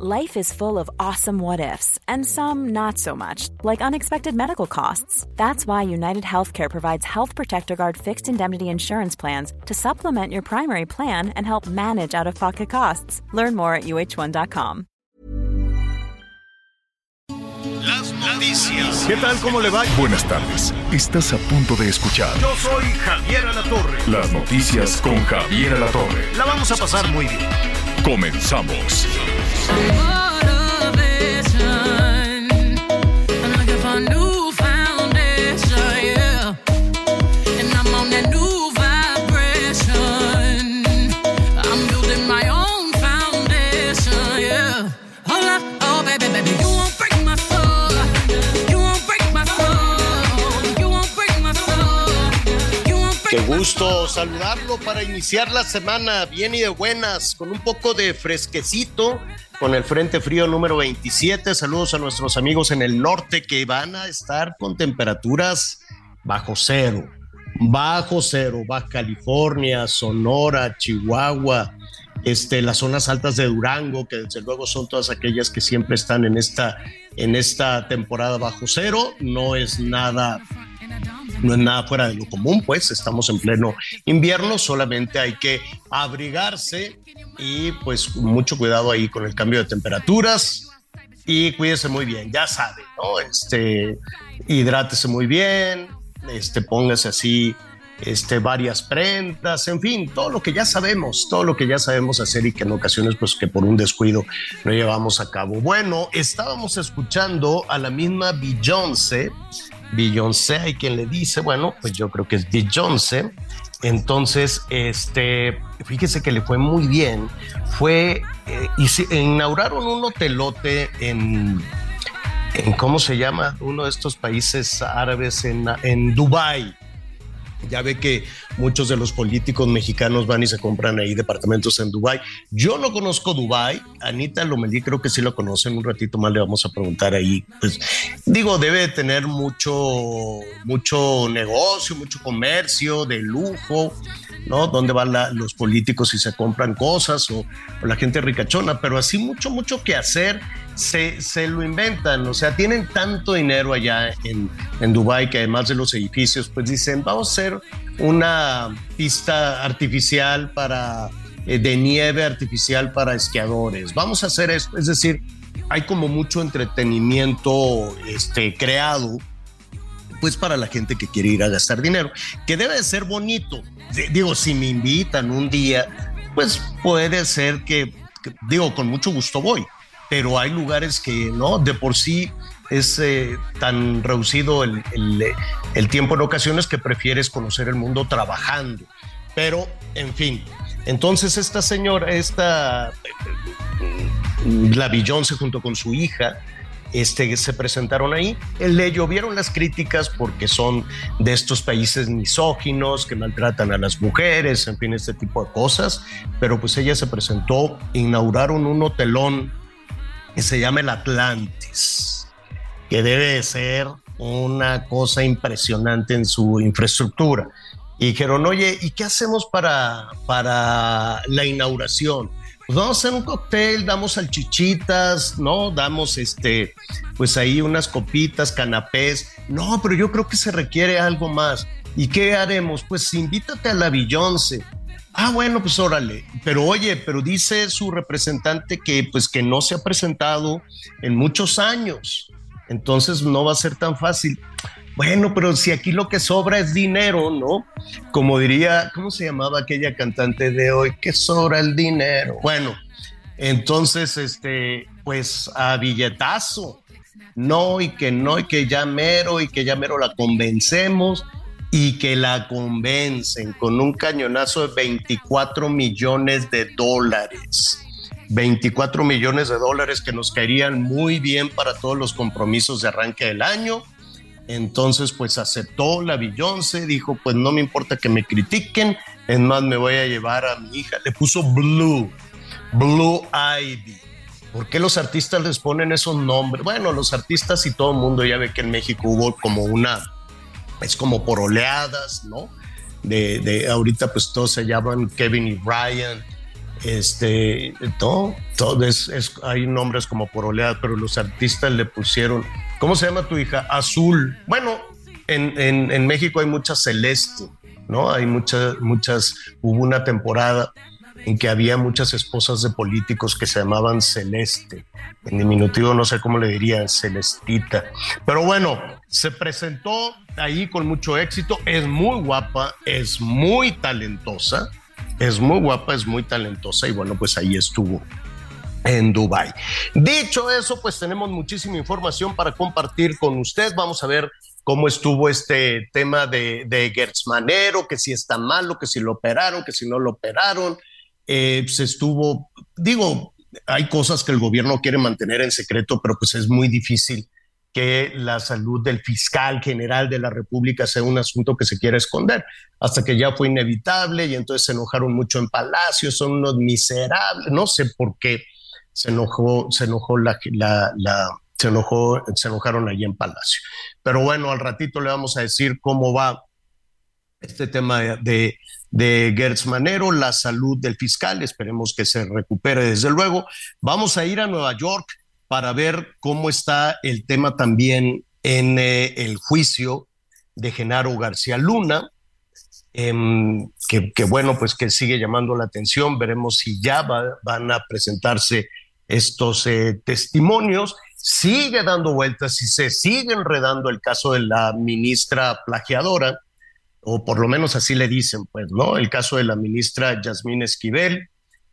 Life is full of awesome what ifs, and some not so much, like unexpected medical costs. That's why United Healthcare provides Health Protector Guard fixed indemnity insurance plans to supplement your primary plan and help manage out of pocket costs. Learn more at uh1.com. Las noticias. ¿Qué tal? ¿Cómo le va? Buenas tardes. Estás a punto de escuchar Yo soy Javier Alatorre. las noticias con Javier Alatorre. La vamos a pasar muy bien. Comenzamos. Gusto saludarlo para iniciar la semana bien y de buenas, con un poco de fresquecito, con el Frente Frío número 27. Saludos a nuestros amigos en el norte que van a estar con temperaturas bajo cero, bajo cero, Baja California, Sonora, Chihuahua, este, las zonas altas de Durango, que desde luego son todas aquellas que siempre están en esta, en esta temporada bajo cero. No es nada no es nada fuera de lo común, pues estamos en pleno invierno, solamente hay que abrigarse y pues mucho cuidado ahí con el cambio de temperaturas y cuídese muy bien, ya sabe, ¿no? Este, hidrátese muy bien, este, póngase así, este, varias prendas, en fin, todo lo que ya sabemos, todo lo que ya sabemos hacer y que en ocasiones pues que por un descuido no llevamos a cabo. Bueno, estábamos escuchando a la misma Beyoncé, Beyoncé, hay quien le dice, bueno, pues yo creo que es Beyoncé. Entonces, este, fíjese que le fue muy bien. Fue, eh, y se- inauguraron un hotelote en, en, ¿cómo se llama? Uno de estos países árabes en, en Dubái. Ya ve que muchos de los políticos mexicanos van y se compran ahí departamentos en Dubái. Yo no conozco Dubái. Anita Lomelí creo que sí lo conocen. Un ratito más le vamos a preguntar ahí. Pues digo, debe de tener mucho, mucho negocio, mucho comercio de lujo, ¿no? Donde van los políticos y se compran cosas o, o la gente ricachona, pero así mucho, mucho que hacer se, se lo inventan. O sea, tienen tanto dinero allá en, en Dubái que además de los edificios, pues dicen, vamos a hacer una pista artificial para eh, de nieve artificial para esquiadores. Vamos a hacer esto, es decir, hay como mucho entretenimiento este, creado pues para la gente que quiere ir a gastar dinero, que debe de ser bonito. Digo, si me invitan un día, pues puede ser que, que- digo, con mucho gusto voy, pero hay lugares que no, de por sí es eh, tan reducido el, el, eh, el tiempo en ocasiones que prefieres conocer el mundo trabajando. Pero, en fin, entonces esta señora, esta, la Beyoncé junto con su hija, este, se presentaron ahí. Le llovieron las críticas porque son de estos países misóginos que maltratan a las mujeres, en fin, este tipo de cosas. Pero pues ella se presentó, inauguraron un hotelón que se llama el Atlantis, que debe de ser una cosa impresionante en su infraestructura. Y dijeron, oye, ¿y qué hacemos para, para la inauguración? Pues vamos a hacer un cóctel, damos salchichitas, ¿no? Damos este, pues ahí unas copitas, canapés. No, pero yo creo que se requiere algo más. ¿Y qué haremos? Pues invítate a la Beyoncé. Ah, bueno, pues órale. Pero oye, pero dice su representante que pues que no se ha presentado en muchos años. Entonces no va a ser tan fácil. Bueno, pero si aquí lo que sobra es dinero, ¿no? Como diría, ¿cómo se llamaba aquella cantante de hoy? Que sobra el dinero. Bueno, entonces, este, pues a billetazo. No, y que no, y que ya mero, y que ya mero la convencemos, y que la convencen con un cañonazo de 24 millones de dólares. 24 millones de dólares que nos caerían muy bien para todos los compromisos de arranque del año. Entonces, pues aceptó la Beyoncé, dijo, pues no me importa que me critiquen, es más, me voy a llevar a mi hija. Le puso Blue, Blue Ivy. ¿Por qué los artistas les ponen esos nombres? Bueno, los artistas y todo el mundo ya ve que en México hubo como una, es como por oleadas, ¿no? De, de ahorita pues todos se llaman Kevin y Ryan, Este, todo, todo es, hay nombres como por oleada, pero los artistas le pusieron, ¿cómo se llama tu hija? Azul. Bueno, en, en, en México hay mucha celeste, ¿no? Hay muchas, muchas, hubo una temporada en que había muchas esposas de políticos que se llamaban Celeste. En diminutivo no sé cómo le dirían, Celestita. Pero bueno, se presentó ahí con mucho éxito, es muy guapa, es muy talentosa, es muy guapa, es muy talentosa y bueno, pues ahí estuvo en Dubai. Dicho eso, pues tenemos muchísima información para compartir con usted. Vamos a ver cómo estuvo este tema de, de Manero, que si está malo, que si lo operaron, que si no lo operaron. Eh, se estuvo, digo, hay cosas que el gobierno quiere mantener en secreto, pero pues es muy difícil que la salud del fiscal general de la República sea un asunto que se quiera esconder, hasta que ya fue inevitable y entonces se enojaron mucho en Palacio, son unos miserables, no sé por qué se enojó, se enojó la, se enojó, se enojaron allí en Palacio. Pero bueno, al ratito le vamos a decir cómo va este tema de, de Gertz Manero, la salud del fiscal, esperemos que se recupere desde luego. Vamos a ir a Nueva York para ver cómo está el tema también en eh, el juicio de Genaro García Luna, eh, que, bueno, pues que sigue llamando la atención, veremos si ya va, van a presentarse estos eh, testimonios. Sigue dando vueltas y se sigue enredando el caso de la ministra plagiadora o por lo menos así le dicen, pues, ¿no? El caso de la ministra Yasmín Esquivel,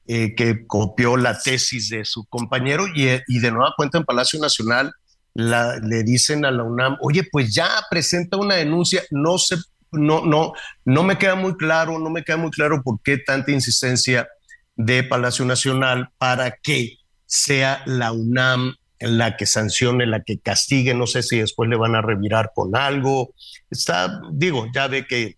eh, que copió la tesis de su compañero y, y de nueva cuenta en Palacio Nacional la, le dicen a la UNAM, oye, pues ya presenta una denuncia, no sé, no, no, no me queda muy claro, no me queda muy claro por qué tanta insistencia de Palacio Nacional para que sea la UNAM la que sancione, la que castigue, no sé si después le van a revirar con algo. Está, digo, ya ve que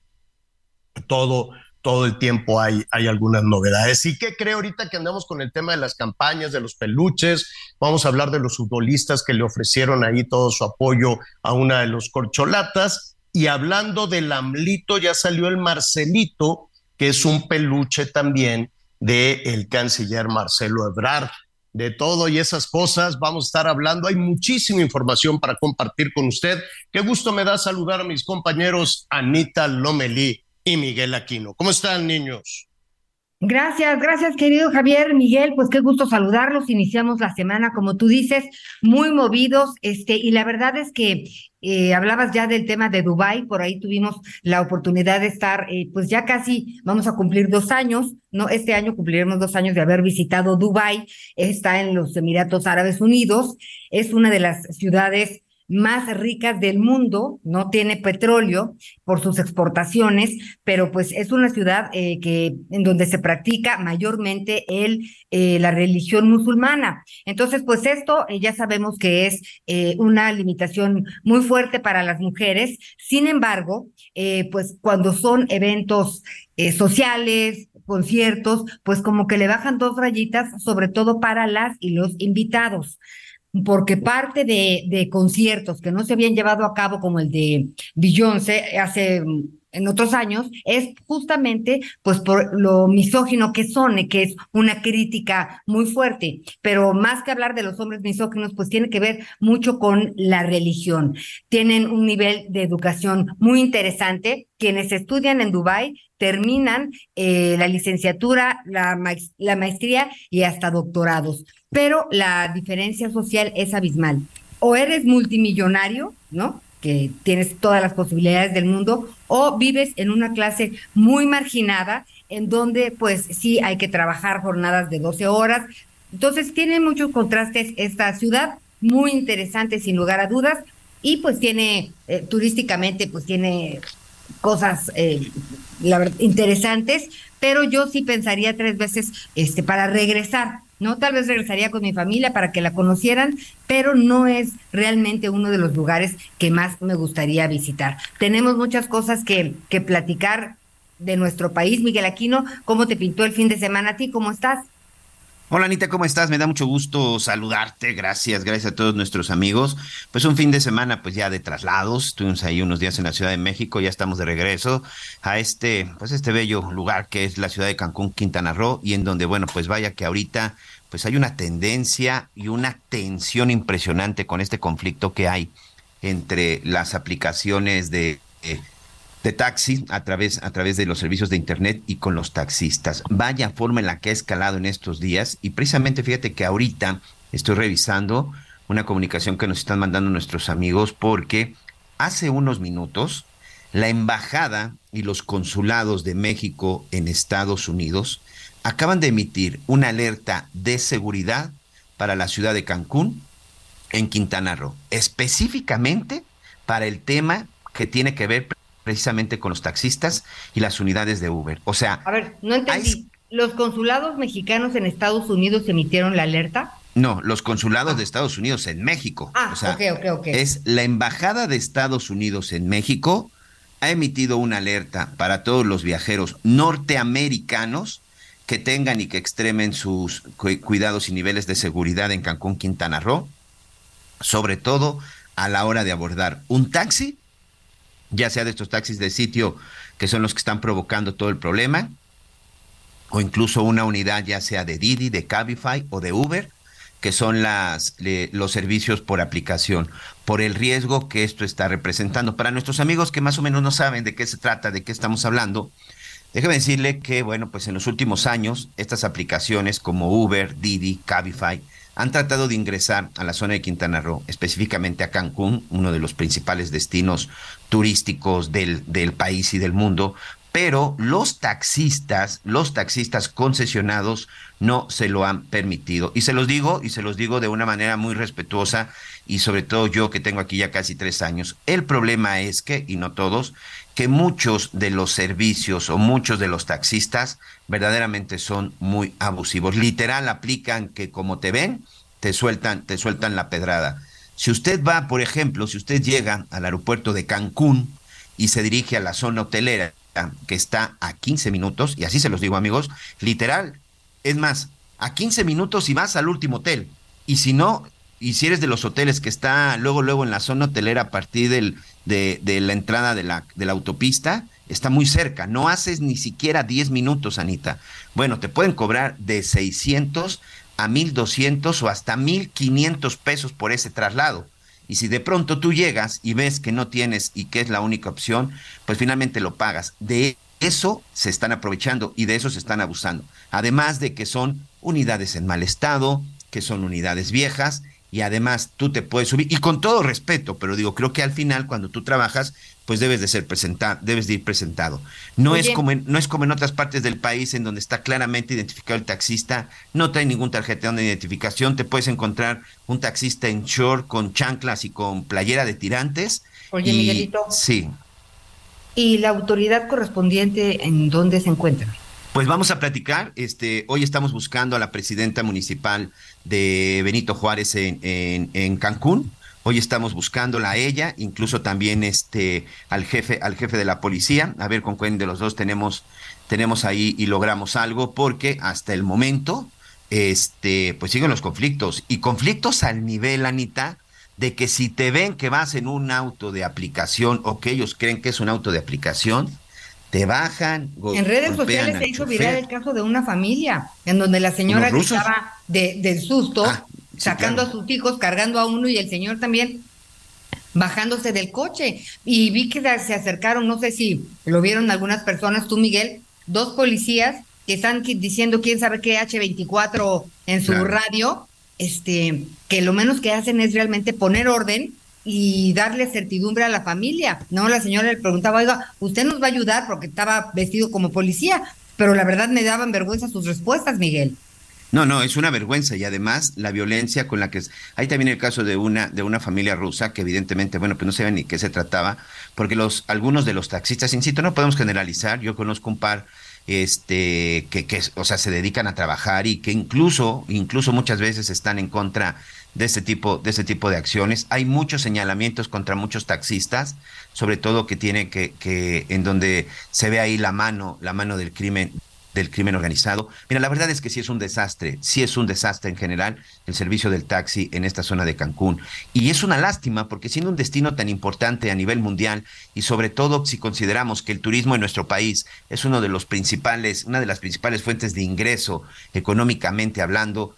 todo, todo el tiempo hay, hay algunas novedades. ¿Y qué creo ahorita que andamos con el tema de las campañas, de los peluches? Vamos a hablar de los futbolistas que le ofrecieron ahí todo su apoyo a una de los corcholatas. Y hablando del AMLito, ya salió el Marcelito, que es un peluche también del el canciller Marcelo Ebrard de todo y esas cosas vamos a estar hablando. Hay muchísima información para compartir con usted. Qué gusto me da saludar a mis compañeros Anita Lomelí y Miguel Aquino. ¿Cómo están, niños? Gracias, gracias querido Javier, Miguel, pues qué gusto saludarlos. Iniciamos la semana, como tú dices, muy movidos, este, y la verdad es que eh, hablabas ya del tema de Dubai, por ahí tuvimos la oportunidad de estar, eh, pues ya casi vamos a cumplir dos años, ¿no? Este año cumpliremos dos años de haber visitado Dubai, está en los Emiratos Árabes Unidos, es una de las ciudades más ricas del mundo, no tiene petróleo por sus exportaciones, pero pues es una ciudad eh, que en donde se practica mayormente el eh, la religión musulmana. Entonces, pues esto eh, ya sabemos que es una limitación muy fuerte para las mujeres. Sin embargo, pues cuando son eventos sociales, conciertos, pues como que le bajan dos rayitas, sobre todo para las y los invitados porque parte de, conciertos que no se habían llevado a cabo, como el de Beyoncé hace en otros años, es justamente pues por lo misógino que son, que es una crítica muy fuerte, pero más que hablar de los hombres misóginos, pues tiene que ver mucho con la religión. Tienen un nivel de educación muy interesante. Quienes estudian en Dubái terminan eh, la licenciatura, la, maest la maestría y hasta doctorados pero la diferencia social es abismal. O eres multimillonario, ¿no? Que tienes todas las posibilidades del mundo, o vives en una clase muy marginada, en donde pues sí hay que trabajar jornadas de 12 horas. Entonces tiene muchos contrastes esta ciudad, muy interesante sin lugar a dudas, y pues tiene, eh, turísticamente, pues tiene cosas eh, interesantes, pero yo sí pensaría tres veces este, para regresar ¿no? Tal vez regresaría con mi familia para que la conocieran, pero no es realmente uno de los lugares que más me gustaría visitar. Tenemos muchas cosas que, que platicar de nuestro país. Miguel Aquino, ¿cómo te pintó el fin de semana a ti? ¿Cómo estás? Hola Anita, ¿cómo estás? Me da mucho gusto saludarte. Gracias, gracias a todos nuestros amigos. Pues un fin de semana, pues ya de traslados. Estuvimos ahí unos días en la Ciudad de México, ya estamos de regreso a este, pues este bello lugar que es la ciudad de Cancún, Quintana Roo, y en donde, bueno, pues vaya que ahorita, pues hay una tendencia y una tensión impresionante con este conflicto que hay entre las aplicaciones de eh, de taxi a través, a través de los servicios de Internet y con los taxistas. Vaya forma en la que ha escalado en estos días y precisamente fíjate que ahorita estoy revisando una comunicación que nos están mandando nuestros amigos porque hace unos minutos la embajada y los consulados de México en Estados Unidos acaban de emitir una alerta de seguridad para la ciudad de Cancún en Quintana Roo, específicamente para el tema que tiene que ver precisamente con los taxistas y las unidades de Uber. O sea, a ver, no entendí. ¿Los consulados mexicanos en Estados Unidos emitieron la alerta? No, los consulados de Estados Unidos en México. Ah, o ok, ok, ok. Es la embajada de Estados Unidos en México ha emitido una alerta para todos los viajeros norteamericanos que tengan y que extremen sus cuidados y niveles de seguridad en Cancún, Quintana Roo, sobre todo a la hora de abordar un taxi ya sea de estos taxis de sitio que son los que están provocando todo el problema, o incluso una unidad ya sea de Didi, de Cabify o de Uber, que son las, los servicios por aplicación, por el riesgo que esto está representando. Para nuestros amigos que más o menos no saben de qué se trata, de qué estamos hablando, déjeme decirle que, bueno, pues en los últimos años, estas aplicaciones como Uber, Didi, Cabify, han tratado de ingresar a la zona de Quintana Roo, específicamente a Cancún, uno de los principales destinos turísticos del, del país y del mundo, pero los taxistas, los taxistas concesionados no se lo han permitido. Y se los digo, y se los digo de una manera muy respetuosa, y sobre todo yo que tengo aquí ya casi tres años. El problema es que, y no todos, que muchos de los servicios o muchos de los taxistas verdaderamente son muy abusivos. Literal aplican que como te ven, te sueltan, te sueltan la pedrada. Si usted va, por ejemplo, si usted llega al aeropuerto de Cancún y se dirige a la zona hotelera que está a 15 minutos, y así se los digo amigos, literal, es más, a 15 minutos y vas al último hotel. Y si no, y si eres de los hoteles que está luego, luego en la zona hotelera a partir del de, la entrada de la, de la autopista está muy cerca. No haces ni siquiera 10 minutos, Anita. Bueno, te pueden cobrar de 600 a 1200 o hasta 1500 pesos por ese traslado. Y si de pronto tú llegas y ves que no tienes y que es la única opción, pues finalmente lo pagas. De eso se están aprovechando y de eso se están abusando. Además de que son unidades en mal estado, que son unidades viejas y además tú te puedes subir, y con todo respeto, pero digo, creo que al final cuando tú trabajas, pues debes de ser presentado, debes de ir presentado. No es como en, no es como en otras partes del país en donde está claramente identificado el taxista, no trae ningún tarjetón de identificación, te puedes encontrar un taxista en short con chanclas y con playera de tirantes. Oye, Miguelito. Sí. ¿Y la autoridad correspondiente en dónde se encuentra? Pues vamos a platicar. Este, hoy estamos buscando a la presidenta municipal de Benito Juárez en, en, Cancún. Hoy estamos buscándola a ella, incluso también este al jefe, al jefe de la policía, a ver con quién de los dos tenemos, tenemos ahí y logramos algo, porque hasta el momento, este, pues siguen los conflictos. Y conflictos al nivel, Anita, de que si te ven que vas en un auto de aplicación o que ellos creen que es un auto de aplicación, te bajan. En redes sociales se hizo viral el caso de una familia en donde la señora estaba de, del susto, ah, sacando a sus hijos, cargando a uno y el señor también bajándose del coche. Y vi que se acercaron, no sé si lo vieron algunas personas, tú Miguel, dos policías que están diciendo quién sabe qué H24 en su radio, este, que lo menos que hacen es realmente poner orden y darle certidumbre a la familia. No, la señora le preguntaba, oiga, usted nos va a ayudar porque estaba vestido como policía, pero la verdad me daban vergüenza sus respuestas, Miguel. No, no, es una vergüenza y además la violencia con la que hay también el caso de una de una familia rusa que evidentemente, bueno, pues no saben ni qué se trataba, porque los algunos de los taxistas, insisto, no podemos generalizar, yo conozco un par este que que o sea, se dedican a trabajar y que incluso incluso muchas veces están en contra de este tipo de este tipo de acciones. Hay muchos señalamientos contra muchos taxistas, sobre todo que tiene que que en donde se ve ahí la mano la mano del crimen del crimen organizado. Mira, la verdad es que sí es un desastre, sí es un desastre en general el servicio del taxi en esta zona de Cancún. Y es una lástima porque siendo un destino tan importante a nivel mundial y sobre todo si consideramos que el turismo en nuestro país es uno de los principales, una de las principales fuentes de ingreso económicamente hablando,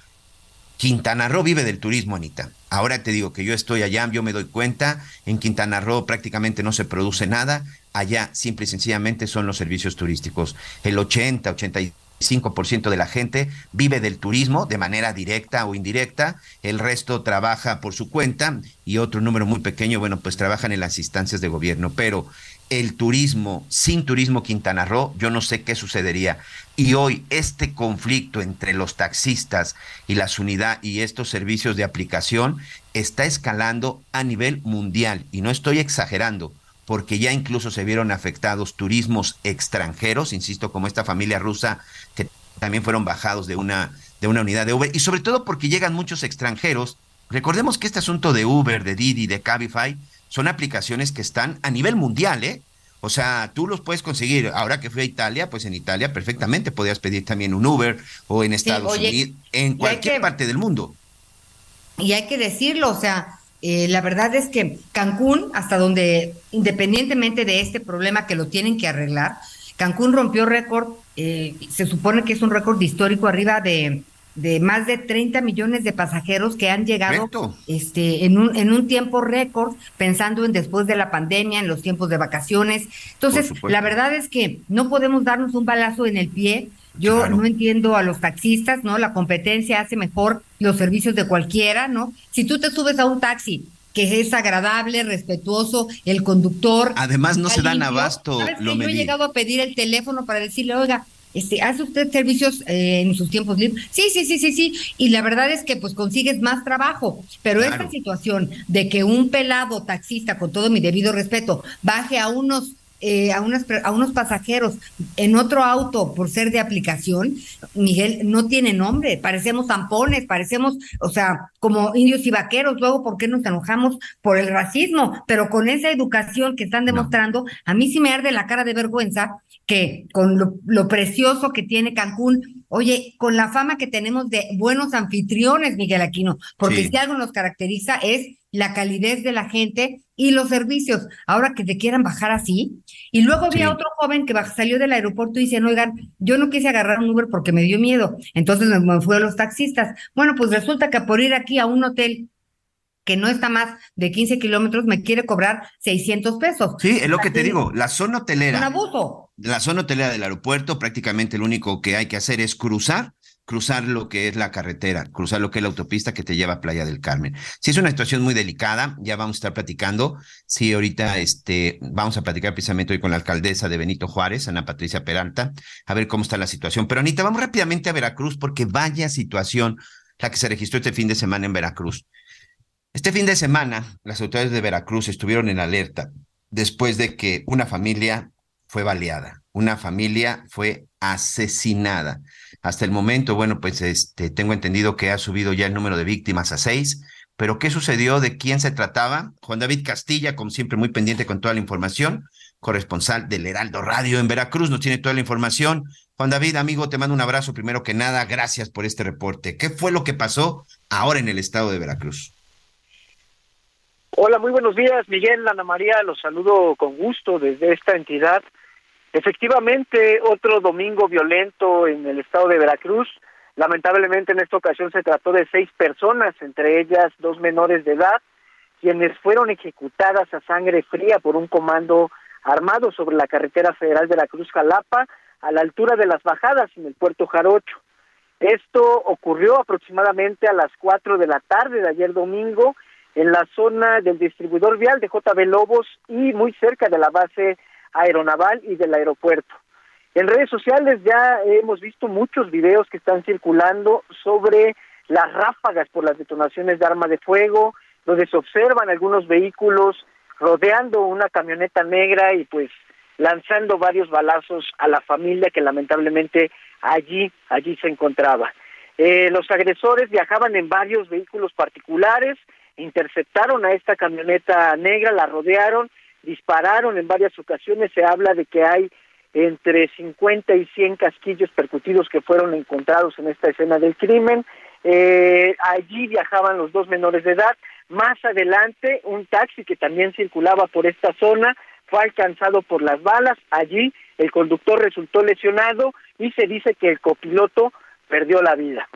Quintana Roo vive del turismo, Anita. Ahora te digo que yo estoy allá, yo me doy cuenta, en Quintana Roo prácticamente no se produce nada, allá simple y sencillamente son los servicios turísticos. El 80, 85% de la gente vive del turismo de manera directa o indirecta, el resto trabaja por su cuenta y otro número muy pequeño, bueno, pues trabajan en las instancias de gobierno, pero el turismo, sin turismo Quintana Roo, yo no sé qué sucedería. Y hoy este conflicto entre los taxistas y las unidades y estos servicios de aplicación está escalando a nivel mundial. Y no estoy exagerando, porque ya incluso se vieron afectados turismos extranjeros, insisto, como esta familia rusa que también fueron bajados de una, de una unidad de Uber. Y sobre todo porque llegan muchos extranjeros. Recordemos que este asunto de Uber, de Didi, de Cabify, son aplicaciones que están a nivel mundial, ¿eh? O sea, tú los puedes conseguir. Ahora que fui a Italia, pues en Italia perfectamente podías pedir también un Uber o en Estados Unidos, en cualquier parte del mundo. Y hay que decirlo, o sea, eh, la verdad es que Cancún, hasta donde, independientemente de este problema que lo tienen que arreglar, Cancún rompió récord, eh, se supone que es un récord histórico arriba de de más de 30 millones de pasajeros que han llegado este en un en un tiempo récord pensando en después de la pandemia en los tiempos de vacaciones. Entonces la verdad es que no podemos darnos un balazo en el pie. Yo no entiendo a los taxistas no la competencia hace mejor los servicios de cualquiera no si tú te subes a un taxi que es agradable, respetuoso, el conductor. Además, no se dan abasto. Lo yo he llegado a pedir el teléfono para decirle, oiga, este, ¿hace usted servicios eh, en sus tiempos libres? Sí, sí, sí, sí, sí. Y la verdad es que pues consigues más trabajo. Pero esta situación de que un pelado taxista, con todo mi debido respeto, baje a unos eh, a, unas, a unos pasajeros en otro auto por ser de aplicación, Miguel, no tiene nombre, parecemos zampones, parecemos, o sea, como indios y vaqueros, luego, ¿por qué nos enojamos por el racismo? Pero con esa educación que están demostrando, a mí sí me arde la cara de vergüenza que con lo, precioso que tiene Cancún, oye, con la fama que tenemos de buenos anfitriones, Miguel Aquino, porque si algo nos caracteriza es la calidez de la gente y los servicios. Ahora que te quieran bajar así. Y luego había otro joven que salió del aeropuerto y dice, oigan, yo no quise agarrar un Uber porque me dio miedo. Entonces me fui a los taxistas. Bueno, pues resulta que por ir aquí a un hotel que no está más de 15 kilómetros, me quiere cobrar 600 pesos. Sí, es lo que te digo, la zona hotelera. Un abuso. La zona hotelera del aeropuerto, prácticamente lo único que hay que hacer es cruzar cruzar lo que es la carretera, cruzar lo que es la autopista que te lleva a Playa del Carmen. Sí, es una situación muy delicada, ya vamos a estar platicando. Sí, ahorita este, vamos a platicar precisamente hoy con la alcaldesa de Benito Juárez, Ana Patricia Peralta, a ver cómo está la situación. Pero Anita, vamos rápidamente a Veracruz porque vaya situación la que se registró este fin de semana en Veracruz. Este fin de semana, las autoridades de Veracruz estuvieron en alerta después de que una familia fue baleada, una familia fue asesinada. Hasta el momento, bueno, pues este, tengo entendido que ha subido ya el número de víctimas a seis, pero ¿qué sucedió? ¿De quién se trataba? Juan David Castilla, como siempre, muy pendiente con toda la información, corresponsal del Heraldo Radio en Veracruz, nos tiene toda la información. Juan David, amigo, te mando un abrazo primero que nada, gracias por este reporte. ¿Qué fue lo que pasó ahora en el estado de Veracruz? Hola, muy buenos días, Miguel, Ana María, los saludo con gusto desde esta entidad. Efectivamente, otro domingo violento en el estado de Veracruz. Lamentablemente en esta ocasión se trató de seis personas, entre ellas dos menores de edad, quienes fueron ejecutadas a sangre fría por un comando armado sobre la carretera federal de la Cruz Jalapa, a la altura de las bajadas en el puerto Jarocho. Esto ocurrió aproximadamente a las cuatro de la tarde de ayer domingo en la zona del distribuidor vial de JB Lobos y muy cerca de la base aeronaval y del aeropuerto. En redes sociales ya hemos visto muchos videos que están circulando sobre las ráfagas por las detonaciones de armas de fuego, donde se observan algunos vehículos rodeando una camioneta negra y pues lanzando varios balazos a la familia que lamentablemente allí allí se encontraba. Eh, los agresores viajaban en varios vehículos particulares, interceptaron a esta camioneta negra, la rodearon, dispararon en varias ocasiones, se habla de que hay entre 50 y 100 casquillos percutidos que fueron encontrados en esta escena del crimen. Eh, allí viajaban los dos menores de edad. Más adelante, un taxi que también circulaba por esta zona fue alcanzado por las balas. Allí el conductor resultó lesionado y se dice que el copiloto perdió la vida.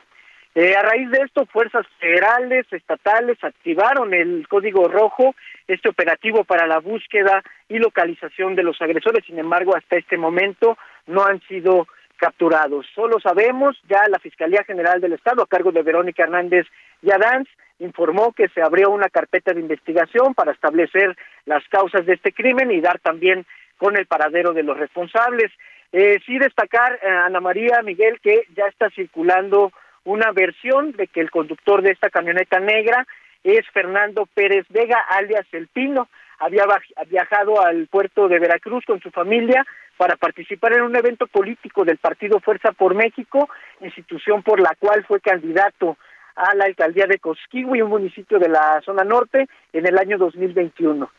Eh, a raíz de esto, fuerzas federales, estatales activaron el código rojo, este operativo para la búsqueda y localización de los agresores. Sin embargo, hasta este momento no han sido capturados. Solo sabemos, ya la Fiscalía General del Estado, a cargo de Verónica Hernández Yadanz, informó que se abrió una carpeta de investigación para establecer las causas de este crimen y dar también con el paradero de los responsables. Eh, sí destacar, eh, Ana María Miguel, que ya está circulando una versión de que el conductor de esta camioneta negra es Fernando Pérez Vega, alias El Pino. Había viajado al puerto de Veracruz con su familia para participar en un evento político del partido Fuerza por México, institución por la cual fue candidato a la alcaldía de Cosquigui, un municipio de la zona norte, en el año 2021.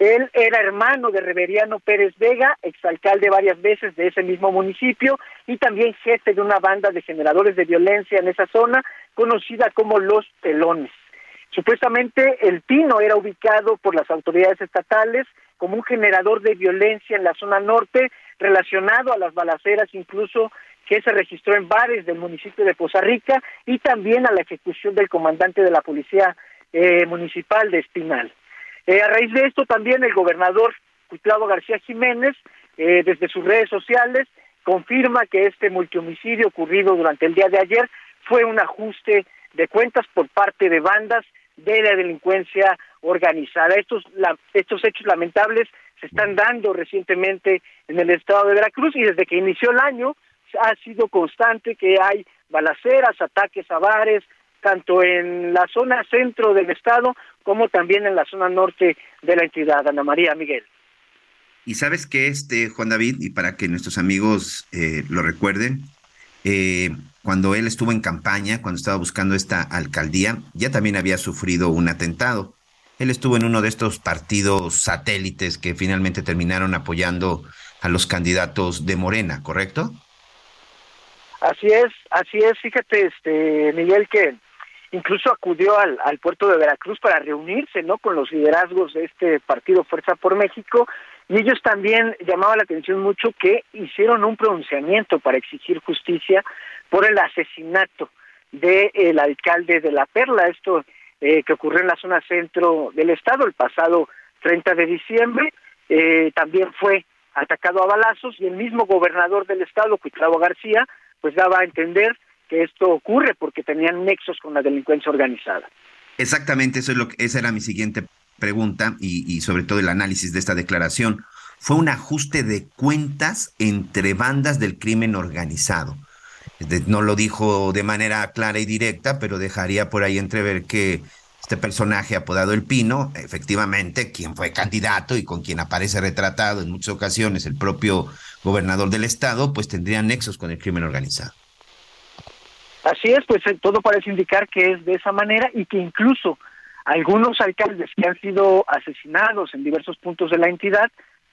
Él era hermano de Reveriano Pérez Vega, exalcalde varias veces de ese mismo municipio y también jefe de una banda de generadores de violencia en esa zona, conocida como Los Pelones. Supuestamente el Pino era ubicado por las autoridades estatales como un generador de violencia en la zona norte, relacionado a las balaceras incluso que se registró en bares del municipio de Poza Rica y también a la ejecución del comandante de la policía eh, municipal de Espinal. Eh, a raíz de esto también el gobernador Cuitlavo García Jiménez, eh, desde sus redes sociales, confirma que este multihomicidio ocurrido durante el día de ayer fue un ajuste de cuentas por parte de bandas de la delincuencia organizada. Estos, estos hechos lamentables se están dando recientemente en el estado de Veracruz y desde que inició el año ha sido constante que hay balaceras, ataques a bares, tanto en la zona centro del estado como también en la zona norte de la entidad. Ana María Miguel. Y sabes que este Juan David, y para que nuestros amigos eh, lo recuerden, eh, cuando él estuvo en campaña, cuando estaba buscando esta alcaldía, ya también había sufrido un atentado. Él estuvo en uno de estos partidos satélites que finalmente terminaron apoyando a los candidatos de Morena, ¿correcto? Así es, así es. Fíjate, este Miguel, que incluso acudió al, al puerto de Veracruz para reunirse, ¿no? Con los liderazgos de este partido Fuerza por México y ellos también llamaban la atención mucho que hicieron un pronunciamiento para exigir justicia por el asesinato del alcalde de La Perla, esto eh, que ocurrió en la zona centro del estado el pasado 30 de diciembre, eh, también fue atacado a balazos y el mismo gobernador del estado, Cuitlavo García, pues daba a entender que esto ocurre porque tenían nexos con la delincuencia organizada. Exactamente, eso es lo que, esa era mi siguiente pregunta y, sobre todo el análisis de esta declaración. Fue un ajuste de cuentas entre bandas del crimen organizado. No lo dijo de manera clara y directa, pero dejaría por ahí entrever que este personaje apodado El Pino, efectivamente, quien fue candidato y con quien aparece retratado en muchas ocasiones el propio gobernador del estado, pues tendría nexos con el crimen organizado. Así es, pues eh, todo parece indicar que es de esa manera y que incluso algunos alcaldes que han sido asesinados en diversos puntos de la entidad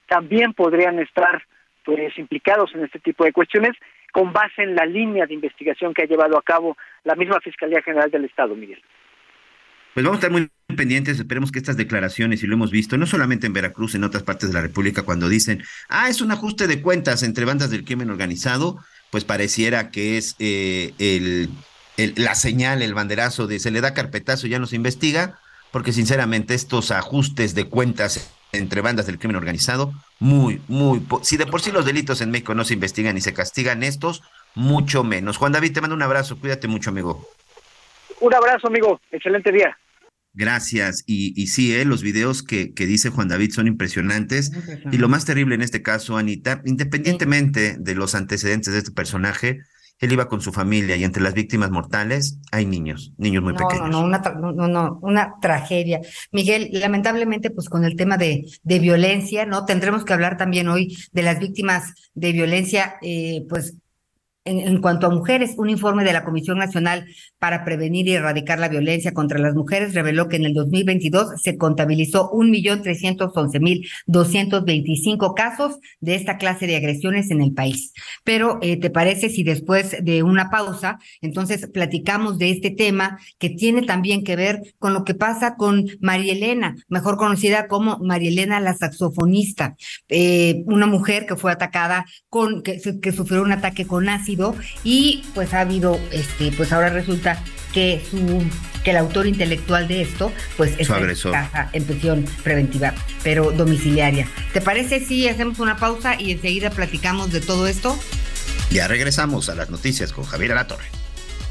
también podrían estar pues implicados en este tipo de cuestiones con base en la línea de investigación que ha llevado a cabo la misma Fiscalía General del Estado, Miguel. Pues vamos a estar muy pendientes, esperemos que estas declaraciones, y lo hemos visto, no solamente en Veracruz, en otras partes de la República, cuando dicen, ah, es un ajuste de cuentas entre bandas del crimen organizado, pues pareciera que es eh, el, la señal, el banderazo de se le da carpetazo ya no se investiga, porque sinceramente estos ajustes de cuentas entre bandas del crimen organizado, muy, muy, si de por sí los delitos en México no se investigan y se castigan estos, mucho menos. Juan David, te mando un abrazo, cuídate mucho, amigo. Un abrazo, amigo, excelente día. Gracias. Y, y sí, eh, los videos que, que dice Juan David son impresionantes. Y lo más terrible en este caso, Anita, independientemente de los antecedentes de este personaje, él iba con su familia y entre las víctimas mortales hay niños, niños muy pequeños. No, no, una, no, no, una tragedia. Miguel, lamentablemente, pues con el tema de, de violencia, ¿no? Tendremos que hablar también hoy de las víctimas de violencia, eh, pues en, cuanto a mujeres, un informe de la Comisión Nacional para Prevenir y Erradicar la Violencia contra las Mujeres reveló que en el 2022 se contabilizó 1.311.225 casos de esta clase de agresiones en el país. Pero, eh, ¿te parece si después de una pausa, entonces platicamos de este tema que tiene también que ver con lo que pasa con María Elena, mejor conocida como María Elena la saxofonista, eh, una mujer que fue atacada con, que, que sufrió un ataque con ácido y pues ha habido, este, pues ahora resulta que su que el autor intelectual de esto pues es en prisión preventiva pero domiciliaria ¿te parece si hacemos una pausa y enseguida platicamos de todo esto? Ya regresamos a las noticias con Javier Alatorre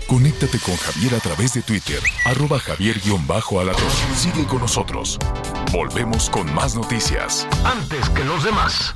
Conéctate con Javier a través de Twitter, arroba javier-alatorre. Sigue con nosotros. Volvemos con más noticias. Antes que los demás.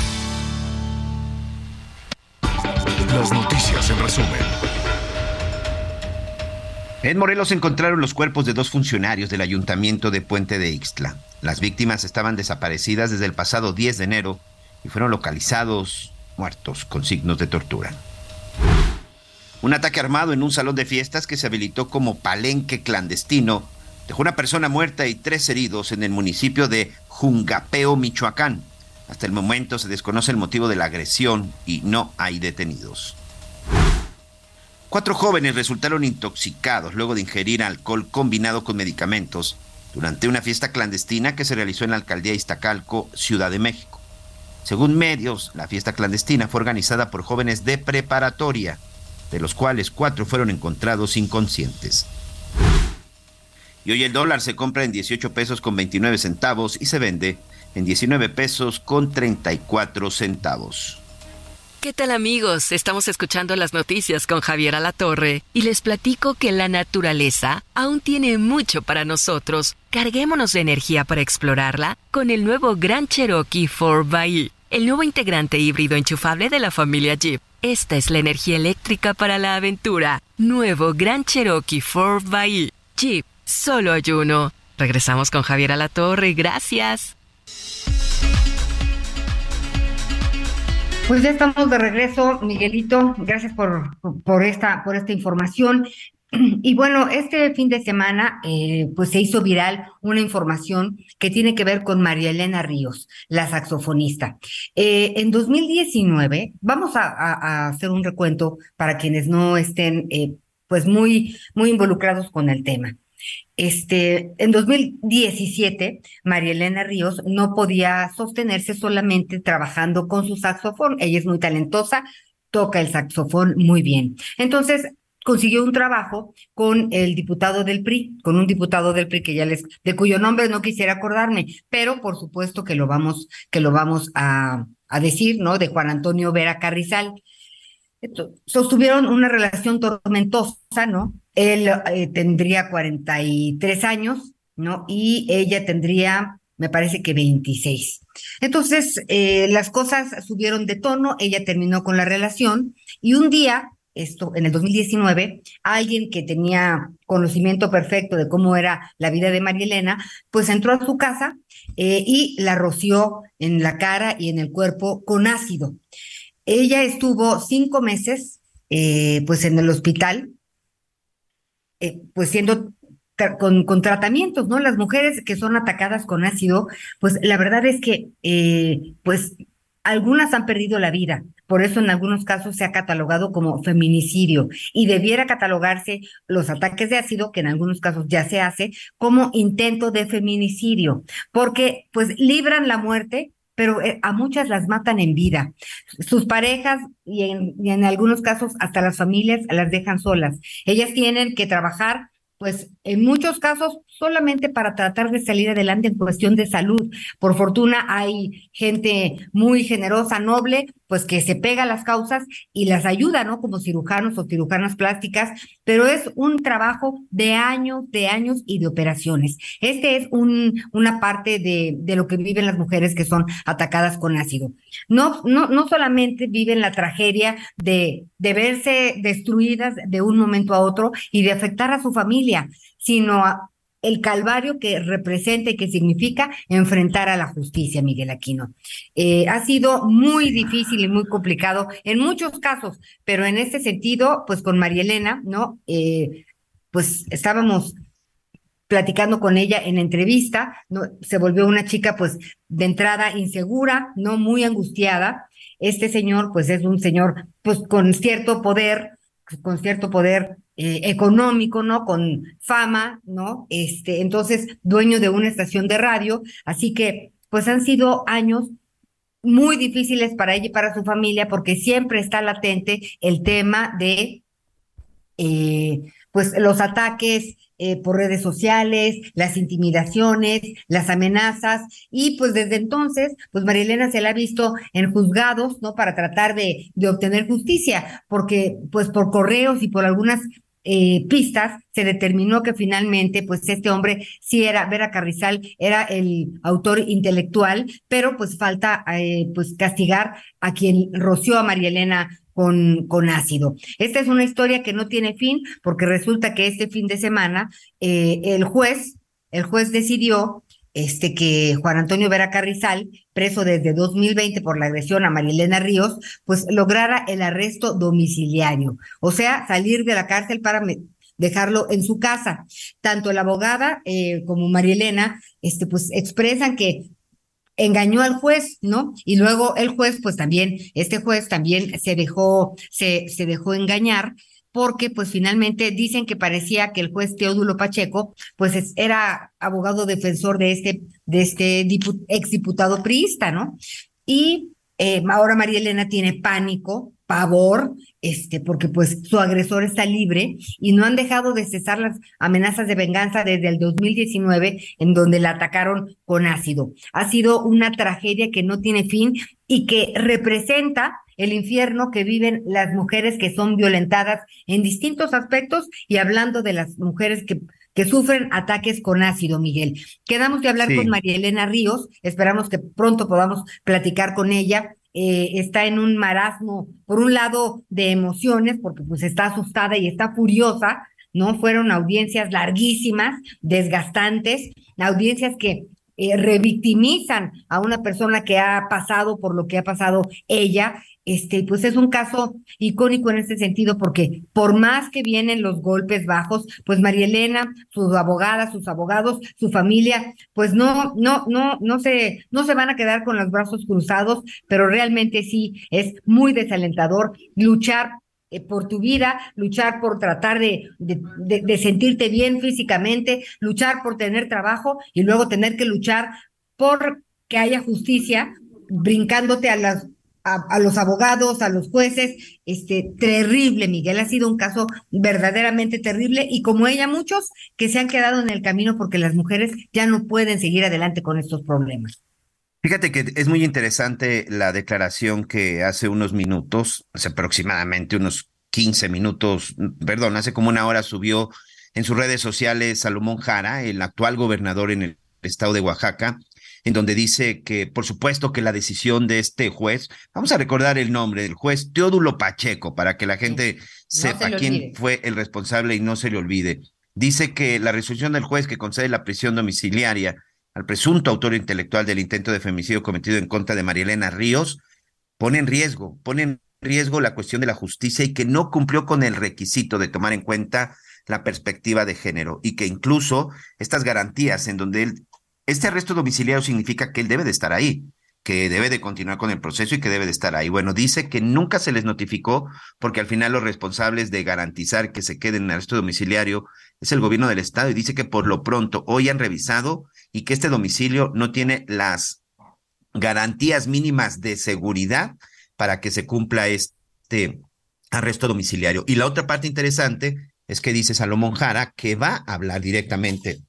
Las noticias en resumen. En Morelos encontraron los cuerpos de dos funcionarios del ayuntamiento de Puente de Ixtla. Las víctimas estaban desaparecidas desde el pasado 10 de enero y fueron localizados muertos con signos de tortura. Un ataque armado en un salón de fiestas que se habilitó como palenque clandestino dejó una persona muerta y tres heridos en el municipio de Jungapeo, Michoacán. Hasta el momento se desconoce el motivo de la agresión y no hay detenidos. Cuatro jóvenes resultaron intoxicados luego de ingerir alcohol combinado con medicamentos durante una fiesta clandestina que se realizó en la alcaldía Iztacalco, Ciudad de México. Según medios, la fiesta clandestina fue organizada por jóvenes de preparatoria, de los cuales cuatro fueron encontrados inconscientes. Y hoy el dólar se compra en 18 pesos con 29 centavos y se vende en 19 pesos con 34 centavos. ¿Qué tal amigos? Estamos escuchando las noticias con Javier Alatorre y les platico que la naturaleza aún tiene mucho para nosotros. Carguémonos de energía para explorarla con el nuevo Gran Cherokee 4xE, el nuevo integrante híbrido enchufable de la familia Jeep. Esta es la energía eléctrica para la aventura. Nuevo Gran Cherokee 4xE. Jeep, solo hay uno. Regresamos con Javier Alatorre. Gracias. Pues ya estamos de regreso, Miguelito. Gracias por, esta, por esta información. Y bueno, este fin de semana, eh, pues se hizo viral una información que tiene que ver con María Elena Ríos, la saxofonista. Eh, en 2019, vamos a, hacer un recuento para quienes no estén, eh, pues muy, muy involucrados con el tema. Este, en 2017, María Elena Ríos no podía sostenerse solamente trabajando con su saxofón. Ella es muy talentosa, toca el saxofón muy bien. Entonces, consiguió un trabajo con el diputado del PRI, con un diputado del PRI que ya les, de cuyo nombre no quisiera acordarme, pero por supuesto que lo vamos, que lo vamos a, a decir, ¿no? De Juan Antonio Vera Carrizal. Sostuvieron una relación tormentosa, ¿no? Él eh, tendría 43 años, ¿no? Y ella tendría, me parece que 26. Entonces, eh, las cosas subieron de tono, ella terminó con la relación y un día, esto en el 2019, alguien que tenía conocimiento perfecto de cómo era la vida de María Elena, pues entró a su casa eh, y la roció en la cara y en el cuerpo con ácido. Ella estuvo cinco meses, eh, pues en el hospital, eh, pues siendo con, con, tratamientos, ¿no? Las mujeres que son atacadas con ácido, pues la verdad es que, eh, pues algunas han perdido la vida, por eso en algunos casos se ha catalogado como feminicidio. Y debiera catalogarse los ataques de ácido, que en algunos casos ya se hace, como intento de feminicidio, porque pues libran la muerte, pero eh, a muchas las matan en vida. Sus parejas y en, y en, algunos casos hasta las familias las dejan solas. Ellas tienen que trabajar pues en muchos casos solamente para tratar de salir adelante en cuestión de salud. Por fortuna hay gente muy generosa, noble, pues que se pega a las causas y las ayuda, ¿no? Como cirujanos o cirujanas plásticas, pero es un trabajo de años, de años y de operaciones. Este es un, una parte de, de lo que viven las mujeres que son atacadas con ácido. No, no, no solamente viven la tragedia de, de verse destruidas de un momento a otro y de afectar a su familia, sino a, el calvario que representa y que significa enfrentar a la justicia, Miguel Aquino. Eh, ha sido muy difícil y muy complicado en muchos casos, pero en este sentido, pues con María Elena, ¿no? Eh, pues estábamos platicando con ella en entrevista, ¿no? se volvió una chica pues de entrada insegura, no muy angustiada. Este señor pues es un señor pues con cierto poder, con cierto poder eh, económico, ¿no? Con fama, ¿no? Este, entonces, dueño de una estación de radio, así que pues han sido años muy difíciles para ella y para su familia porque siempre está latente el tema de eh, pues los ataques eh, por redes sociales, las intimidaciones, las amenazas y pues desde entonces pues Marilena se la ha visto en juzgados, ¿no? Para tratar de, de obtener justicia, porque pues por correos y por algunas eh, pistas, se determinó que finalmente, pues este hombre sí era, Vera Carrizal era el autor intelectual, pero pues falta eh, pues castigar a quien roció a María Elena con, con ácido. Esta es una historia que no tiene fin, porque resulta que este fin de semana eh, el juez, el juez decidió este que Juan Antonio Vera Carrizal, preso desde 2020 por la agresión a Marilena Ríos, pues lograra el arresto domiciliario, o sea, salir de la cárcel para dejarlo en su casa. Tanto la abogada eh, como Marilena, este, pues expresan que engañó al juez, ¿no? Y luego el juez, pues también, este juez también se dejó, se, se dejó engañar porque pues finalmente dicen que parecía que el juez Teodulo Pacheco pues era abogado defensor de este, de este exdiputado priista, ¿no? Y eh, ahora María Elena tiene pánico, pavor, este, porque pues su agresor está libre y no han dejado de cesar las amenazas de venganza desde el 2019, en donde la atacaron con ácido. Ha sido una tragedia que no tiene fin y que representa el infierno que viven las mujeres que son violentadas en distintos aspectos y hablando de las mujeres que que sufren ataques con ácido, Miguel. Quedamos de hablar con María Elena Ríos, esperamos que pronto podamos platicar con ella. Eh, está en un marasmo, por un lado, de emociones, porque pues está asustada y está furiosa, ¿no? Fueron audiencias larguísimas, desgastantes, audiencias que eh, revictimizan a una persona que ha pasado por lo que ha pasado ella este, pues es un caso icónico en este sentido, porque por más que vienen los golpes bajos, pues María Elena, sus abogadas, sus abogados, su familia, pues no, no, no, no se, no se van a quedar con los brazos cruzados, pero realmente sí es muy desalentador luchar eh, por tu vida, luchar por tratar de, de, de, sentirte bien físicamente, luchar por tener trabajo y luego tener que luchar por que haya justicia, brincándote a las a, los abogados, a los jueces, este, terrible, Miguel, ha sido un caso verdaderamente terrible y como ella muchos que se han quedado en el camino porque las mujeres ya no pueden seguir adelante con estos problemas. Fíjate que es muy interesante la declaración que hace unos minutos, hace aproximadamente unos 15 minutos, perdón, hace como una hora subió en sus redes sociales Salomón Jara, el actual gobernador en el estado de Oaxaca, en donde dice que, por supuesto, que la decisión de este juez, vamos a recordar el nombre del juez, Teodulo Pacheco, para que la gente sepa quién fue el responsable y no se le olvide. Dice que la resolución del juez que concede la prisión domiciliaria al presunto autor intelectual del intento de femicidio cometido en contra de María Elena Ríos pone en riesgo, pone en riesgo la cuestión de la justicia y que no cumplió con el requisito de tomar en cuenta la perspectiva de género y que incluso estas garantías en donde él este arresto domiciliario significa que él debe de estar ahí, que debe de continuar con el proceso y que debe de estar ahí. Bueno, dice que nunca se les notificó porque al final los responsables de garantizar que se queden en arresto domiciliario es el gobierno del estado y dice que por lo pronto hoy han revisado y que este domicilio no tiene las garantías mínimas de seguridad para que se cumpla este arresto domiciliario. Y la otra parte interesante es que dice Salomón Jara que va a hablar directamente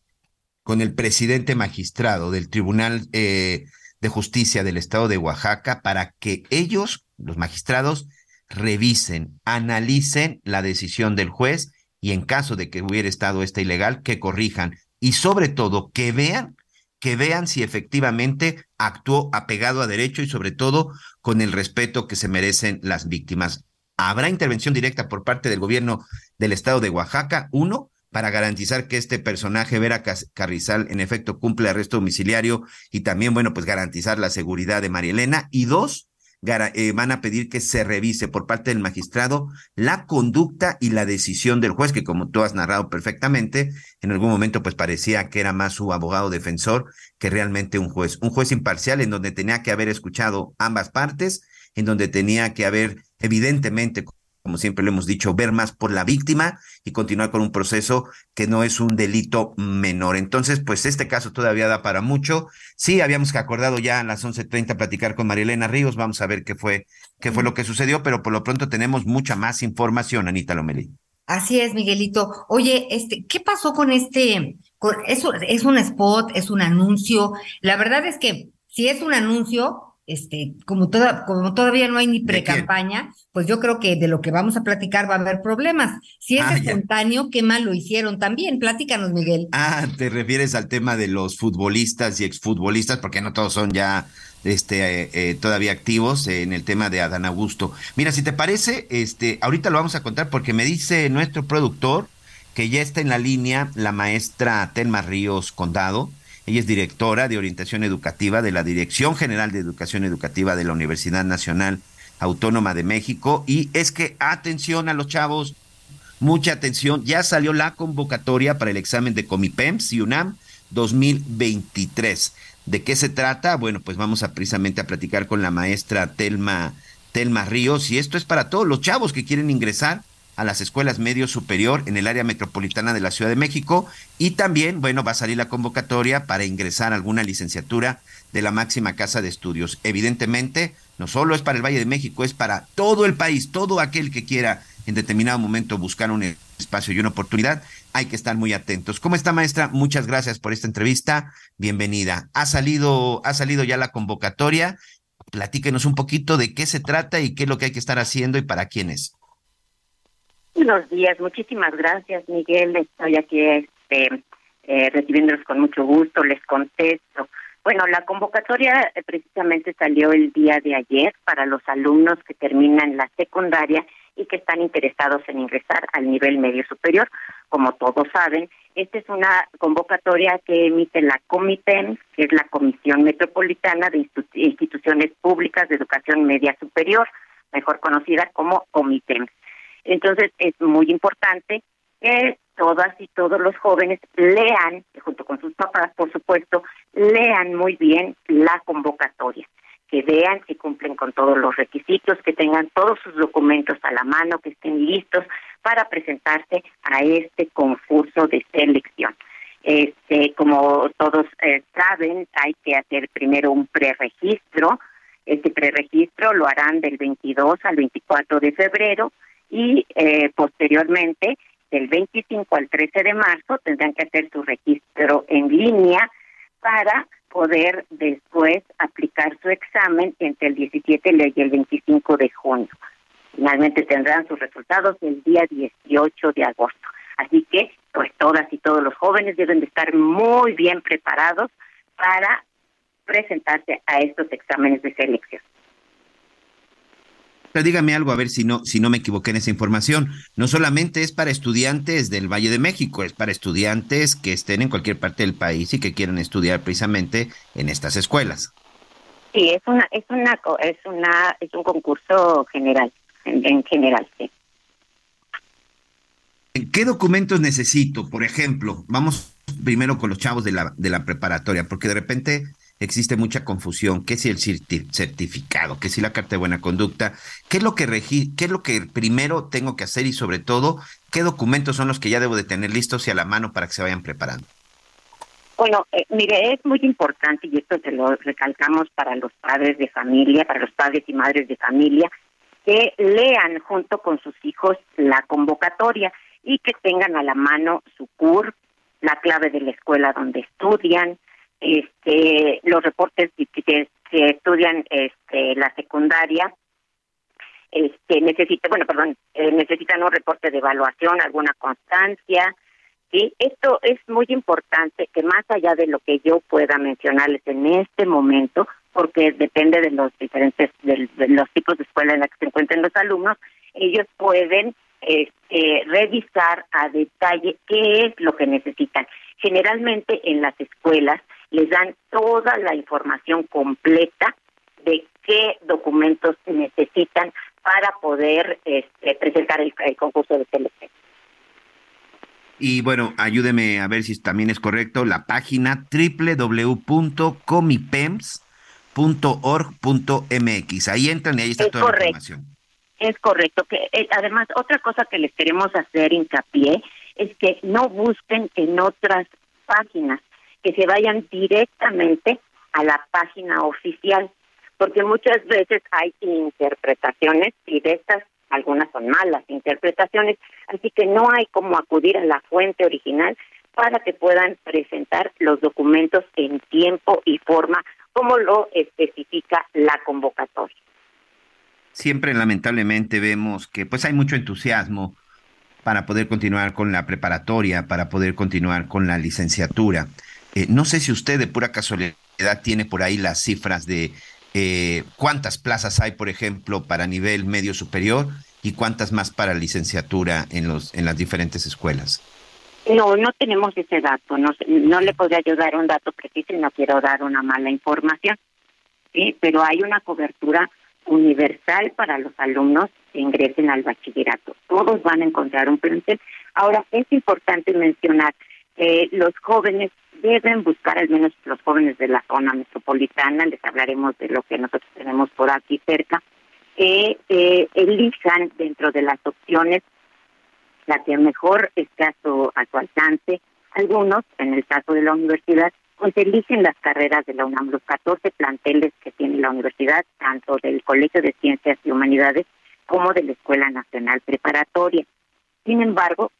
con el presidente magistrado del Tribunal eh, de Justicia del Estado de Oaxaca para que ellos, los magistrados, revisen, analicen la decisión del juez y en caso de que hubiera estado esta ilegal, que corrijan y sobre todo que vean que vean si efectivamente actuó apegado a derecho y sobre todo con el respeto que se merecen las víctimas. Habrá intervención directa por parte del gobierno del estado de Oaxaca, uno, para garantizar que este personaje, Vera Carrizal, en efecto cumple arresto domiciliario y también, bueno, pues garantizar la seguridad de María Elena. Y dos, van a pedir que se revise por parte del magistrado la conducta y la decisión del juez, que como tú has narrado perfectamente, en algún momento pues parecía que era más su abogado defensor que realmente un juez, un juez imparcial en donde tenía que haber escuchado ambas partes, en donde tenía que haber evidentemente como siempre lo hemos dicho, ver más por la víctima y continuar con un proceso que no es un delito menor. Entonces, pues este caso todavía da para mucho. Sí, habíamos acordado ya a las 11.30 platicar con Marielena Ríos, vamos a ver qué fue, qué fue lo que sucedió, pero por lo pronto tenemos mucha más información, Anita Lomelí. Así es, Miguelito. Oye, este, ¿qué pasó con este? Con, es, es un spot, es un anuncio. La verdad es que si es un anuncio, este, como, toda, como todavía no hay ni pre-campaña, pues yo creo que de lo que vamos a platicar va a haber problemas. Si es ah, espontáneo, qué mal lo hicieron también. Platícanos, Miguel. Ah, te refieres al tema de los futbolistas y exfutbolistas, porque no todos son ya este, eh, eh, todavía activos en el tema de Adán Augusto. Mira, si te parece, este, ahorita lo vamos a contar porque me dice nuestro productor que ya está en la línea la maestra Telma Ríos Condado ella es directora de orientación educativa de la Dirección General de Educación Educativa de la Universidad Nacional Autónoma de México. Y es que atención a los chavos, mucha atención, ya salió la convocatoria para el examen de Comipems y UNAM 2023. ¿De qué se trata? Bueno, pues vamos a precisamente a platicar con la maestra Telma, Telma Ríos y esto es para todos los chavos que quieren ingresar a las escuelas medio superior en el área metropolitana de la Ciudad de México y también, bueno, va a salir la convocatoria para ingresar a alguna licenciatura de la máxima casa de estudios. Evidentemente, no solo es para el Valle de México, es para todo el país, todo aquel que quiera en determinado momento buscar un espacio y una oportunidad, hay que estar muy atentos. ¿Cómo está, maestra? Muchas gracias por esta entrevista. Bienvenida. Ha salido, ha salido ya la convocatoria. Platíquenos un poquito de qué se trata y qué es lo que hay que estar haciendo y para quiénes. Buenos días, muchísimas gracias, Miguel. Estoy aquí este, eh, recibiéndolos con mucho gusto, les contesto. Bueno, la convocatoria eh, precisamente salió el día de ayer para los alumnos que terminan la secundaria y que están interesados en ingresar al nivel medio superior. Como todos saben, esta es una convocatoria que emite la Comiten, que es la Comisión Metropolitana de Instituciones Públicas de Educación Media Superior, mejor conocida como Comiten. Entonces es muy importante que todas y todos los jóvenes lean, junto con sus papás, por supuesto, lean muy bien la convocatoria, que vean si cumplen con todos los requisitos, que tengan todos sus documentos a la mano, que estén listos para presentarse a este concurso de selección. Este, como todos eh, saben, hay que hacer primero un preregistro. Este preregistro lo harán del 22 al 24 de febrero y eh, posteriormente del 25 al 13 de marzo tendrán que hacer su registro en línea para poder después aplicar su examen entre el 17 y el 25 de junio. Finalmente tendrán sus resultados el día 18 de agosto. Así que, pues todas y todos los jóvenes deben de estar muy bien preparados para presentarse a estos exámenes de selección. Pero dígame algo, a ver si no, si no me equivoqué en esa información. No solamente es para estudiantes del Valle de México, es para estudiantes que estén en cualquier parte del país y que quieran estudiar precisamente en estas escuelas. Sí, es una, es una, es una, es un concurso general, en, general, sí. ¿Qué documentos necesito? Por ejemplo, vamos primero con los chavos de la, de la preparatoria, porque de repente existe mucha confusión. ¿Qué es el certificado? ¿Qué es la carta de buena conducta? ¿Qué es lo que qué es lo que primero tengo que hacer y sobre todo qué documentos son los que ya debo de tener listos y a la mano para que se vayan preparando? Bueno, eh, mire, es muy importante y esto se lo recalcamos para los padres de familia, para los padres y madres de familia, que lean junto con sus hijos la convocatoria. y que tengan a la mano su CUR, la clave de la escuela donde estudian, este, los reportes que, que estudian este, la secundaria, este, necesita, bueno, perdón, eh, necesitan un reporte de evaluación, alguna constancia. ¿sí? Esto es muy importante que más allá de lo que yo pueda mencionarles en este momento, porque depende de los diferentes, de, de los tipos de escuela en la que se encuentren los alumnos, ellos pueden este, revisar a detalle qué es lo que necesitan. Generalmente en las escuelas les dan toda la información completa de qué documentos necesitan para poder este, presentar el, el, concurso de selección. Y bueno, ayúdeme a ver si también es correcto la página www.comipems.org.mx. Ahí entran y ahí está es toda correcto. la información. Es correcto. que eh, Además, otra cosa que les queremos hacer hincapié es que no busquen en otras páginas, que se vayan directamente a la página oficial porque muchas veces hay interpretaciones y de estas algunas son malas interpretaciones, así que no hay como acudir a la fuente original para que puedan presentar los documentos en tiempo y forma como lo especifica la convocatoria. Siempre lamentablemente vemos que pues hay mucho entusiasmo para poder continuar con la preparatoria, para poder continuar con la licenciatura. Eh, no sé si usted de pura casualidad tiene por ahí las cifras de eh, cuántas plazas hay, por ejemplo, para nivel medio superior y cuántas más para licenciatura en los en las diferentes escuelas. No, no tenemos ese dato. No, le podría yo dar un dato preciso y no quiero dar una mala información. Sí, pero hay una cobertura universal para los alumnos que ingresen al bachillerato. Todos van a encontrar un plantel. Ahora, es importante mencionar que los jóvenes deben buscar, al menos los jóvenes de la zona metropolitana, les hablaremos de lo que nosotros tenemos por aquí cerca, eh, elijan dentro de las opciones la que mejor esté a su, a su alcance. Algunos, en el caso de la universidad, pues eligen las carreras de la UNAM, los 14 planteles que tiene la universidad, tanto del Colegio de Ciencias y Humanidades como de la Escuela Nacional Preparatoria. Sin embargo,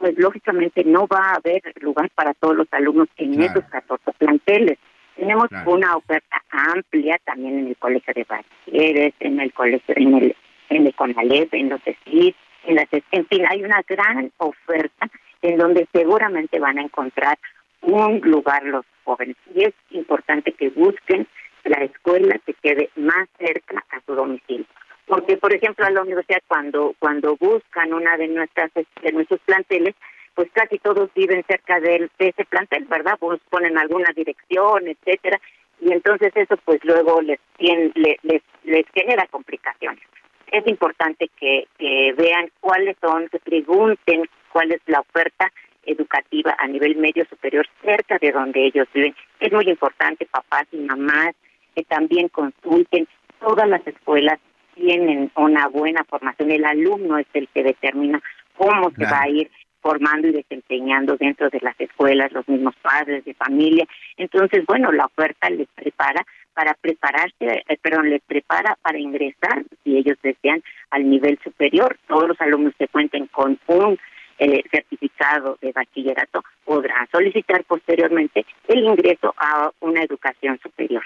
pues lógicamente no va a haber lugar para todos los alumnos en claro. esos 14 planteles. Tenemos claro. una oferta amplia también en el Colegio de Bachilleres, en el Colegio, en el, en el CONALEP, en los CECID, en las, en fin, hay una gran oferta en donde seguramente van a encontrar un lugar los jóvenes. Y es importante que busquen la escuela que quede más cerca a su domicilio. Porque, por ejemplo, a la universidad cuando cuando buscan una de nuestras de nuestros planteles, pues casi todos viven cerca de, de ese plantel, ¿verdad? Pues ponen alguna dirección, etcétera, y entonces eso pues luego les les, les, les genera complicaciones. Es importante que, que vean cuáles son, que pregunten cuál es la oferta educativa a nivel medio superior cerca de donde ellos viven. Es muy importante, papás y mamás, que también consulten. Todas las escuelas tienen una buena formación. El alumno es el que determina cómo se va a ir formando y desempeñando dentro de las escuelas, los mismos padres de familia. Entonces, bueno, la oferta les prepara para prepararse, eh, perdón, les prepara para ingresar, si ellos desean, al nivel superior. Todos los alumnos que cuenten con un eh, certificado de bachillerato podrán solicitar posteriormente el ingreso a una educación superior.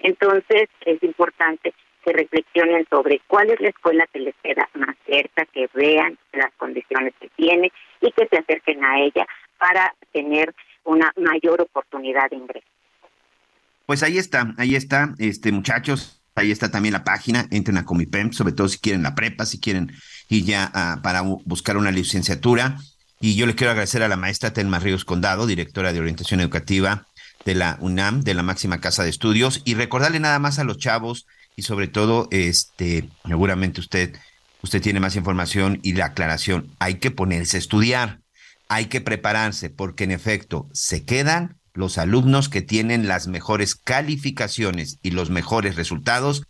Entonces, es importante que reflexionen sobre cuál es la escuela que les queda más cerca, que vean las condiciones que tiene y que se acerquen a ella para tener una mayor oportunidad de ingreso. Pues ahí está, ahí está, este muchachos, ahí está también la página, entren a Comipem, sobre todo si quieren la prepa, si quieren ir ya uh, para buscar una licenciatura. Y yo le quiero agradecer a la maestra Telma Ríos Condado, directora de orientación educativa de la UNAM, de la máxima casa de estudios, y recordarle nada más a los chavos y sobre todo, este, seguramente usted, usted tiene más información y la aclaración. Hay que ponerse a estudiar, hay que prepararse, porque en efecto se quedan los alumnos que tienen las mejores calificaciones y los mejores resultados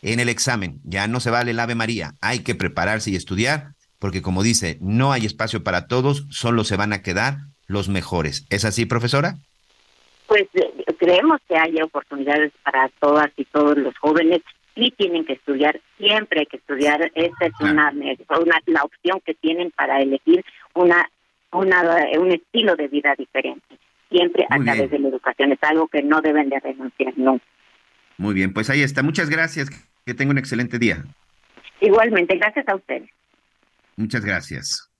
en el examen. Ya no se vale el Ave María, hay que prepararse y estudiar, porque como dice, no hay espacio para todos, solo se van a quedar los mejores. ¿Es así, profesora? Pues creemos que hay oportunidades para todas y todos los jóvenes sí tienen que estudiar, siempre hay que estudiar, esta es una, una la opción que tienen para elegir una, una un estilo de vida diferente, siempre a Muy través bien. de la educación. Es algo que no deben de renunciar nunca. Muy bien, pues ahí está. Muchas gracias. Que tenga un excelente día. Igualmente, gracias a ustedes. Muchas gracias.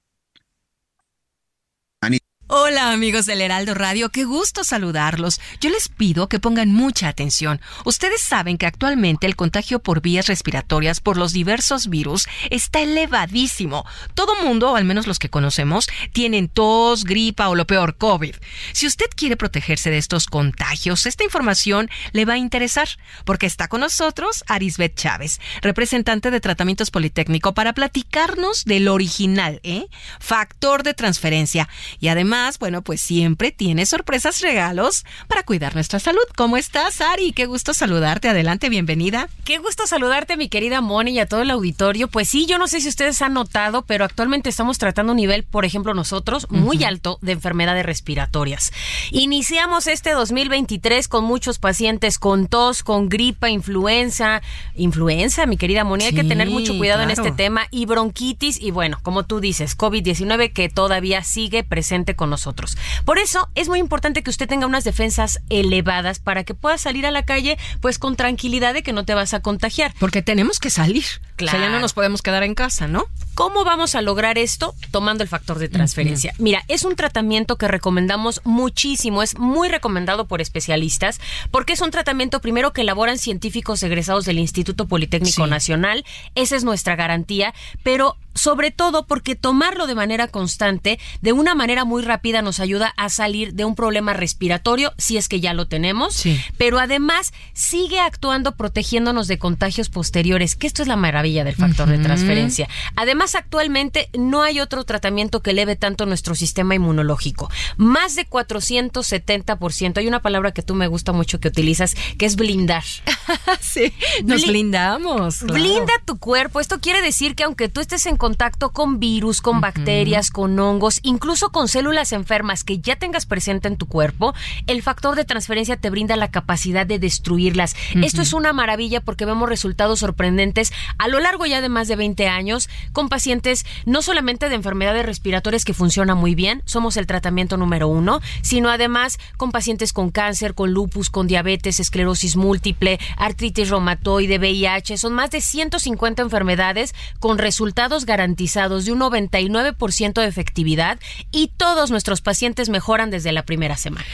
Hola amigos del Heraldo Radio, qué gusto saludarlos. Yo les pido que pongan mucha atención. Ustedes saben que actualmente el contagio por vías respiratorias por los diversos virus está elevadísimo. Todo mundo, o al menos los que conocemos, tienen tos, gripa o lo peor, COVID. Si usted quiere protegerse de estos contagios, esta información le va a interesar, porque está con nosotros Arisbet Chávez, representante de Tratamientos Politécnico, para platicarnos del original, ¿eh? Factor de transferencia. Y además, bueno, pues siempre tiene sorpresas, regalos para cuidar nuestra salud. ¿Cómo estás, Ari? Qué gusto saludarte. Adelante, bienvenida. Qué gusto saludarte, mi querida Moni, y a todo el auditorio. Pues sí, yo no sé si ustedes han notado, pero actualmente estamos tratando un nivel, por ejemplo, nosotros, muy alto de enfermedades respiratorias. Iniciamos este 2023 con muchos pacientes con tos, con gripa, influenza. Influenza, mi querida Moni, hay que tener mucho cuidado en este tema. Y bronquitis, y bueno, como tú dices, COVID-19 que todavía sigue presente con nosotros. Por eso es muy importante que usted tenga unas defensas elevadas para que pueda salir a la calle, pues con tranquilidad de que no te vas a contagiar. Porque tenemos que salir. O sea, ya no Claro. nos podemos quedar en casa, ¿no? ¿Cómo vamos a lograr esto? Tomando el factor de transferencia. Mira, es un tratamiento que recomendamos muchísimo, es muy recomendado por especialistas, porque es un tratamiento primero que elaboran científicos egresados del Instituto Politécnico Sí. Nacional, esa es nuestra garantía, pero sobre todo porque tomarlo de manera constante, de una manera muy rápida, nos ayuda a salir de un problema respiratorio, si es que ya lo tenemos, Sí. pero además sigue actuando protegiéndonos de contagios posteriores, que esto es la maravilla del factor de transferencia. Además, actualmente no hay otro tratamiento que eleve tanto nuestro sistema inmunológico. Más de 470%. Hay una palabra que tú me gusta mucho que utilizas, que es blindar. sí, nos Bli- blindamos. claro. Blinda tu cuerpo. Esto quiere decir que aunque tú estés en contacto con virus, con bacterias, con hongos, incluso con células enfermas que ya tengas presente en tu cuerpo, el factor de transferencia te brinda la capacidad de destruirlas. Esto es una maravilla porque vemos resultados sorprendentes a lo largo ya de más de 20 años con pacientes no solamente de enfermedades respiratorias que funcionan muy bien, somos el tratamiento número uno, sino además con pacientes con cáncer, con lupus, con diabetes, esclerosis múltiple, artritis reumatoide, VIH. Son más de 150 enfermedades con resultados garantizados de un 99% de efectividad y todos nuestros pacientes mejoran desde la primera semana.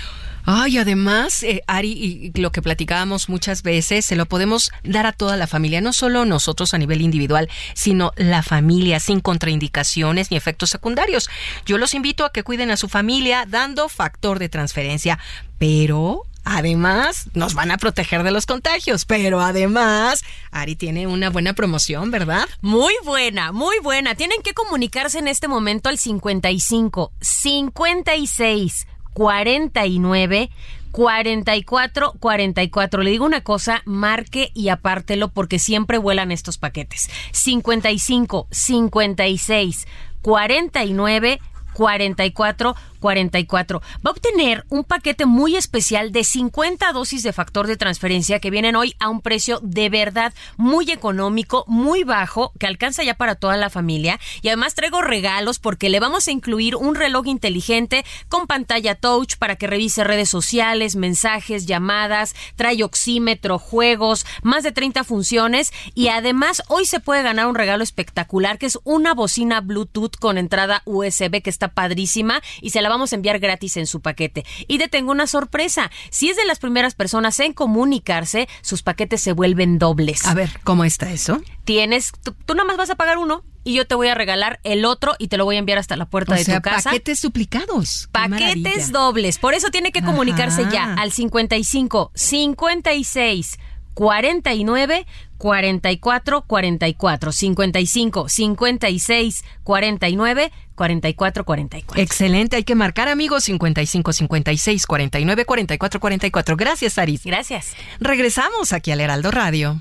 Ay, además, eh, Ari, y lo que platicábamos muchas veces, se lo podemos dar a toda la familia, no solo nosotros a nivel individual, sino la familia, sin contraindicaciones ni efectos secundarios. Yo los invito a que cuiden a su familia dando factor de transferencia, pero Además, nos van a proteger de los contagios, pero además, Ari tiene una buena promoción, ¿verdad? Muy buena, muy buena. Tienen que comunicarse en este momento al 55 56 49 44 44. Le digo una cosa, marque y apártelo porque siempre vuelan estos paquetes. 55 56 49 44 44. Va a obtener un paquete muy especial de 50 dosis de factor de transferencia que vienen hoy a un precio de verdad muy económico, muy bajo, que alcanza ya para toda la familia. Y además traigo regalos porque le vamos a incluir un reloj inteligente con pantalla touch para que revise redes sociales, mensajes, llamadas, trae oxímetro, juegos, más de 30 funciones y además hoy se puede ganar un regalo espectacular que es una bocina Bluetooth con entrada USB que está padrísima y se la vamos a enviar gratis en su paquete. Y te tengo una sorpresa. Si es de las primeras personas en comunicarse, sus paquetes se vuelven dobles. A ver, ¿cómo está eso? Tienes, tú, tú nada más vas a pagar uno y yo te voy a regalar el otro y te lo voy a enviar hasta la puerta O de sea, tu casa. paquetes duplicados. Paquetes dobles. Por eso tiene que comunicarse Ajá. ya al 55 56 49 44 44 55 56 49 44 44. Excelente, hay que marcar amigos 55 56 49 44 44. Gracias, Aris. Gracias. Regresamos aquí al Heraldo Radio.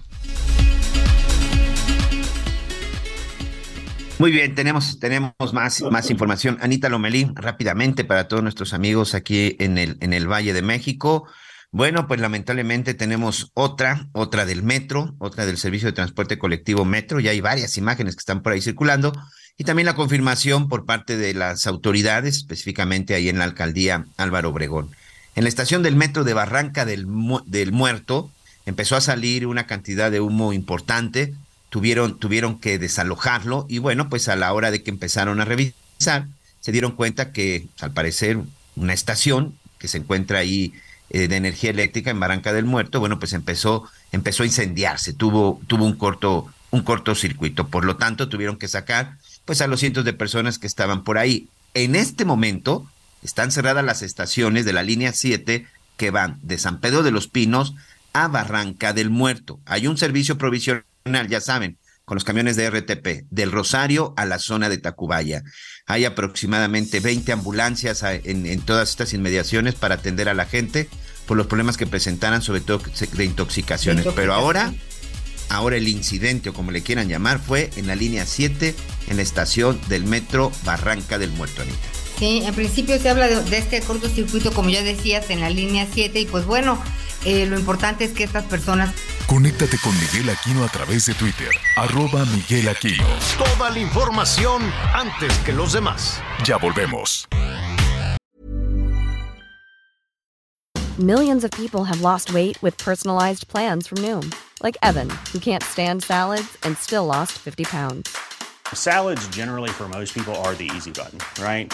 Muy bien, tenemos, tenemos más, más información. Anita Lomelí, rápidamente para todos nuestros amigos aquí en el, en el Valle de México. Bueno, pues lamentablemente tenemos otra, otra del metro, otra del servicio de transporte colectivo metro. Ya hay varias imágenes que están por ahí circulando. y también la confirmación por parte de las autoridades, específicamente ahí en la alcaldía Álvaro Obregón. En la estación del metro de Barranca del, del Muerto empezó a salir una cantidad de humo importante, tuvieron, tuvieron que desalojarlo y bueno, pues a la hora de que empezaron a revisar, se dieron cuenta que al parecer una estación que se encuentra ahí eh, de energía eléctrica en Barranca del Muerto, bueno, pues empezó, empezó a incendiarse, tuvo, tuvo un corto, un cortocircuito. Por lo tanto, tuvieron que sacar pues a los cientos de personas que estaban por ahí. En este momento están cerradas las estaciones de la línea 7 que van de San Pedro de los Pinos a Barranca del Muerto. Hay un servicio provisional, ya saben, con los camiones de RTP, del Rosario a la zona de Tacubaya. Hay aproximadamente 20 ambulancias en, en todas estas inmediaciones para atender a la gente por los problemas que presentaran, sobre todo de intoxicaciones. Pero ahora Ahora el incidente, o como le quieran llamar, fue en la línea 7, en la estación del metro Barranca del Muerto, Anita. Sí, en principio se habla de, este cortocircuito, como ya decías, en la línea 7, y pues bueno, eh, lo importante es que estas personas... Conéctate con Miguel Aquino a través de Twitter, arroba Miguel Aquino. Toda la información antes que los demás. Ya volvemos. Millions of people have lost weight with personalized plans from Noom. like Evan, who can't stand salads and still lost 50 pounds. Salads, generally, for most people, are the easy button, right?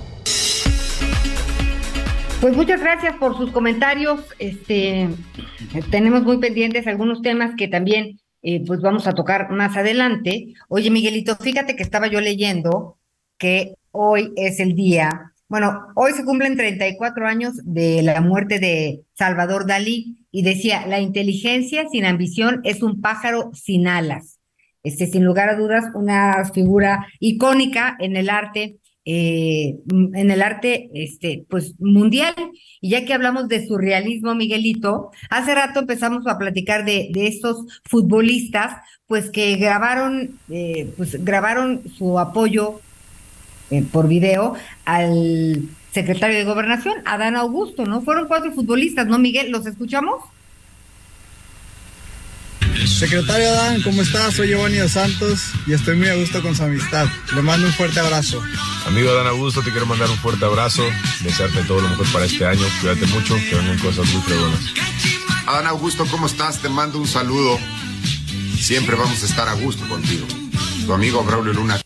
Pues muchas gracias por sus comentarios. Este, tenemos muy pendientes algunos temas que también eh, pues vamos a tocar más adelante. Oye, Miguelito, fíjate que estaba yo leyendo que hoy es el día, bueno, hoy se cumplen 34 años de la muerte de Salvador Dalí y decía, la inteligencia sin ambición es un pájaro sin alas este, sin lugar a dudas, una figura icónica en el arte, eh, en el arte, este, pues mundial. Y ya que hablamos de surrealismo, Miguelito, hace rato empezamos a platicar de, de estos futbolistas, pues que grabaron, eh, pues grabaron su apoyo eh, por video al secretario de Gobernación, Adán Augusto, ¿no? Fueron cuatro futbolistas, ¿no, Miguel? ¿Los escuchamos? Secretario Adán, ¿cómo estás? Soy Giovanni Dos Santos y estoy muy a gusto con su amistad. Le mando un fuerte abrazo. Amigo Adán Augusto, te quiero mandar un fuerte abrazo, desearte todo lo mejor para este año, cuídate mucho, que vengan cosas muy buenas. Adán Augusto, ¿cómo estás? Te mando un saludo. Siempre vamos a estar a gusto contigo. Tu amigo Braulio Luna.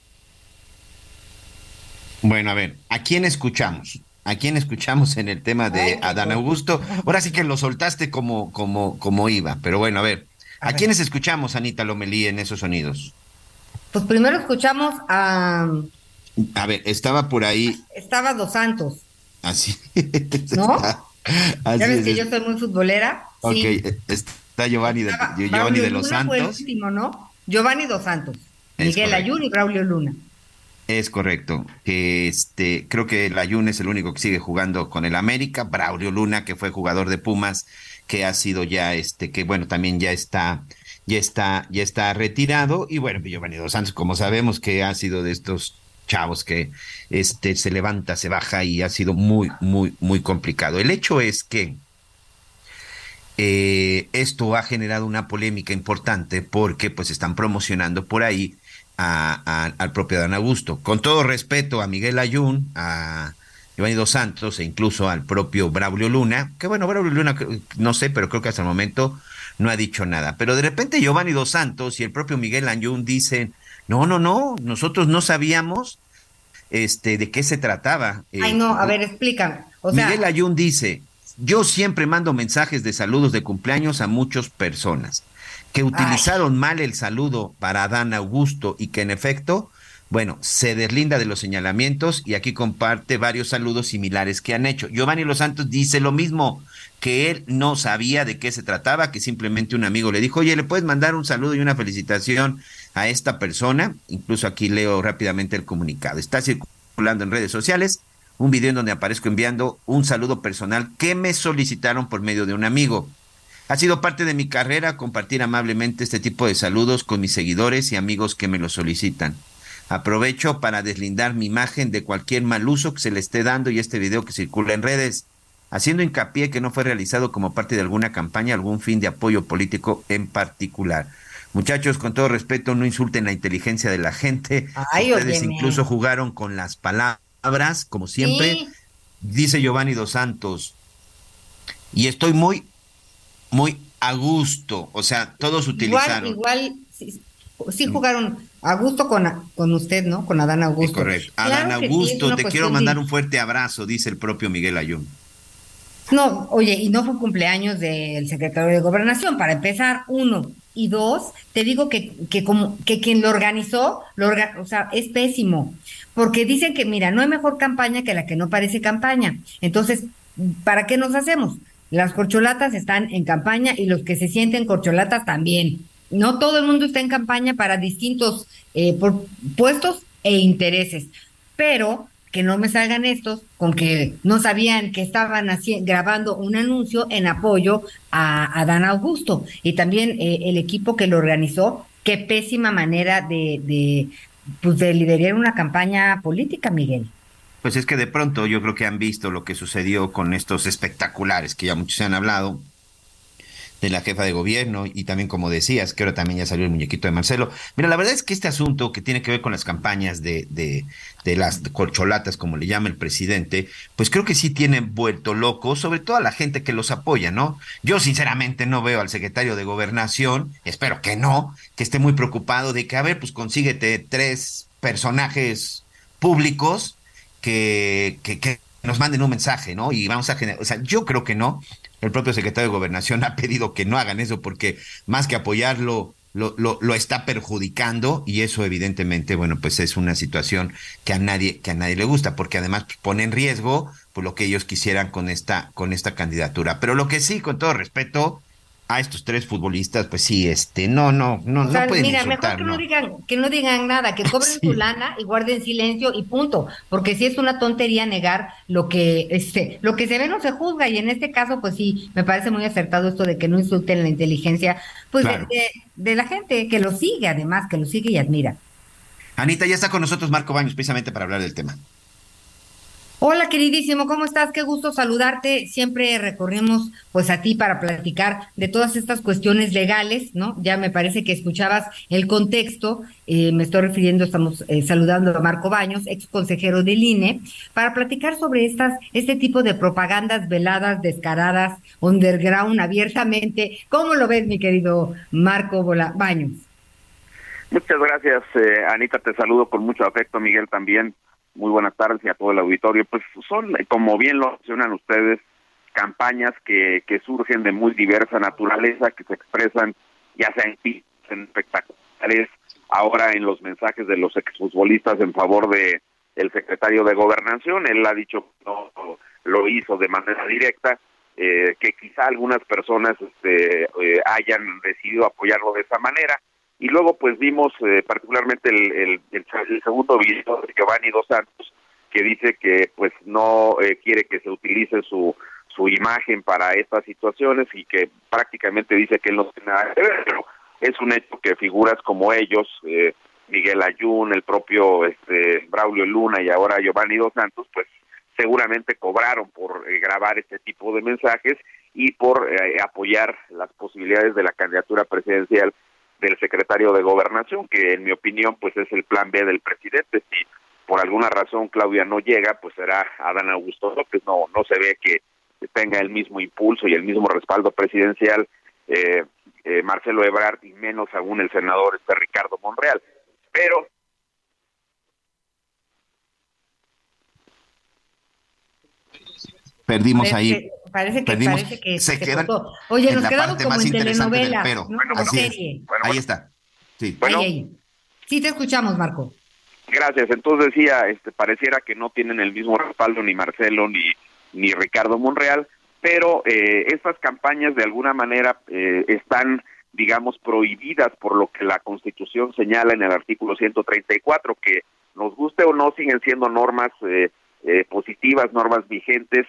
Bueno, a ver, ¿a quién escuchamos? ¿A quién escuchamos en el tema de Adán Augusto? Ahora sí que lo soltaste como, como, como iba, pero bueno, a ver. ¿A, quiénes escuchamos, Anita Lomelí, en esos sonidos? Pues primero escuchamos a... A ver, estaba por ahí... Estaba Dos Santos. Así. ¿No? ya ves que yo soy muy futbolera. Ok, eh, está Giovanni de, Giovanni de los Santos. Fue el último, ¿no? Giovanni Dos Santos. Miguel Ayun y Braulio Luna. Es correcto. Este, creo que el Ayun es el único que sigue jugando con el América. Braulio Luna, que fue jugador de Pumas, que ha sido ya este, que bueno, también ya está, ya está, ya está retirado. Y bueno, Giovanni Dos Santos, como sabemos que ha sido de estos chavos que este se levanta, se baja y ha sido muy, muy, muy complicado. El hecho es que eh, esto ha generado una polémica importante porque pues están promocionando por ahí a, al propio Dan Augusto. Con todo respeto a Miguel Ayun, a Giovanni Dos Santos e incluso al propio Braulio Luna, que bueno, Braulio Luna no sé, pero creo que hasta el momento no ha dicho nada. Pero de repente Giovanni Dos Santos y el propio Miguel Ayun dicen, no, no, no, nosotros no sabíamos este, de qué se trataba. Ay, no, a ver, explícame. Miguel Ayun dice, yo siempre mando mensajes de saludos de cumpleaños a muchas personas que utilizaron mal el saludo para Adán Augusto y que en efecto bueno, se deslinda de los señalamientos y aquí comparte varios saludos similares que han hecho. Giovanni Los Santos dice lo mismo, que él no sabía de qué se trataba, que simplemente un amigo le dijo, oye, ¿le puedes mandar un saludo y una felicitación a esta persona? Incluso aquí leo rápidamente el comunicado. Está circulando en redes sociales un video en donde aparezco enviando un saludo personal que me solicitaron por medio de un amigo. Ha sido parte de mi carrera compartir amablemente este tipo de saludos con mis seguidores y amigos que me lo solicitan. Aprovecho para deslindar mi imagen de cualquier mal uso que se le esté dando y este video que circula en redes, haciendo hincapié que no fue realizado como parte de alguna campaña, algún fin de apoyo político en particular. Muchachos, con todo respeto, no insulten la inteligencia de la gente. Ay, Ustedes óyeme. incluso jugaron con las palabras, como siempre. Sí. Dice Giovanni Dos Santos. Y estoy muy, muy a gusto. O sea, todos Igual, utilizaron. igual, sí, sí jugaron a gusto con, con usted, ¿no? Con Adán Augusto. Correcto. Claro Adán es Augusto, te quiero mandar un fuerte abrazo, dice el propio Miguel Ayun. No, oye, y no fue cumpleaños del secretario de Gobernación, para empezar, uno. Y dos, te digo que, que como que quien lo organizó, lo orga- o sea, es pésimo. Porque dicen que, mira, no hay mejor campaña que la que no parece campaña. Entonces, ¿para qué nos hacemos? Las corcholatas están en campaña y los que se sienten corcholatas también. No todo el mundo está en campaña para distintos eh, por puestos e intereses. Pero que no me salgan estos con que no sabían que estaban grabando un anuncio en apoyo a, a Dan Augusto y también eh, el equipo que lo organizó. Qué pésima manera de, de, pues de liderar una campaña política, Miguel. Pues es que de pronto yo creo que han visto lo que sucedió con estos espectaculares que ya muchos se han hablado de la jefa de gobierno y también como decías, que también ya salió el muñequito de Marcelo. Mira, la verdad es que este asunto que tiene que ver con las campañas de, de, de las corcholatas, como le llama el presidente, pues creo que sí tiene vuelto loco, sobre todo a la gente que los apoya, ¿no? Yo sinceramente no veo al secretario de gobernación, espero que no, que esté muy preocupado de que, a ver, pues consíguete tres personajes públicos que, que, que nos manden un mensaje, ¿no? Y vamos a generar, o sea, yo creo que no. El propio secretario de Gobernación ha pedido que no hagan eso porque más que apoyarlo, lo, lo, lo está perjudicando y eso evidentemente, bueno, pues es una situación que a nadie, que a nadie le gusta, porque además pone en riesgo pues, lo que ellos quisieran con esta, con esta candidatura. Pero lo que sí, con todo respeto a estos tres futbolistas, pues sí, este, no, no, no, O sea, no pueden mira, insultar, mejor que no ¿no? digan, que no digan nada, que cobren Sí. su lana y guarden silencio y punto, porque si es una tontería negar lo que este, lo que se ve no se juzga y en este caso pues sí, me parece muy acertado esto de que no insulten la inteligencia pues de- de, de la gente que lo sigue además, que lo sigue y admira. Anita, ya está con nosotros Marco Baños, precisamente para hablar del tema. Hola queridísimo, ¿cómo estás? Qué gusto saludarte. Siempre recorrimos pues a ti para platicar de todas estas cuestiones legales, ¿no? Ya me parece que escuchabas el contexto, eh, me estoy refiriendo, estamos eh, saludando a Marco Baños, ex consejero del INE, para platicar sobre estas, este tipo de propagandas veladas, descaradas, underground, abiertamente. ¿Cómo lo ves, mi querido Marco Baños? Muchas gracias, eh, Anita. Te saludo con mucho afecto, Miguel también. Muy buenas tardes y a todo el auditorio. Pues son, como bien lo mencionan ustedes, campañas que, que surgen de muy diversa naturaleza, que se expresan ya sea en en espectaculares, ahora en los mensajes de los exfutbolistas en favor de el secretario de Gobernación. Él ha dicho que no lo hizo de manera directa, eh, que quizá algunas personas este, eh, hayan decidido apoyarlo de esa manera. Y luego pues vimos eh, particularmente el, segundo video de Giovanni Dos Santos que dice que pues no eh, quiere que se utilice su su imagen para estas situaciones y que prácticamente dice que él no tiene nada que ver, pero es un hecho que figuras como ellos, eh, Miguel Ayun, el propio este Braulio Luna y ahora Giovanni Dos Santos, pues seguramente cobraron por eh, grabar este tipo de mensajes y por eh, apoyar las posibilidades de la candidatura presidencial del secretario de Gobernación, que en mi opinión pues es el plan B del presidente. Si por alguna razón Claudia no llega, pues será Adán Augusto López. No, no se ve que tenga el mismo impulso y el mismo respaldo presidencial eh, eh, Marcelo Ebrard y menos aún el senador este Ricardo Monreal. Pero Perdimos Parece ahí. Parece que, Perdimos. parece que Se se quedan cortó. Oye, en nos la quedamos parte como más en interesante del telenovela, pero. ¿no? Como Así es. serie. Ahí está. Sí. Ahí, ahí. Sí, te escuchamos, Marco. Gracias. Entonces decía, este, pareciera que no tienen el mismo respaldo ni Marcelo ni ni Ricardo Monreal, pero eh, estas campañas de alguna manera eh, están, digamos, prohibidas por lo que la Constitución señala en el artículo 134, que nos guste o no siguen siendo normas eh, eh, positivas, normas vigentes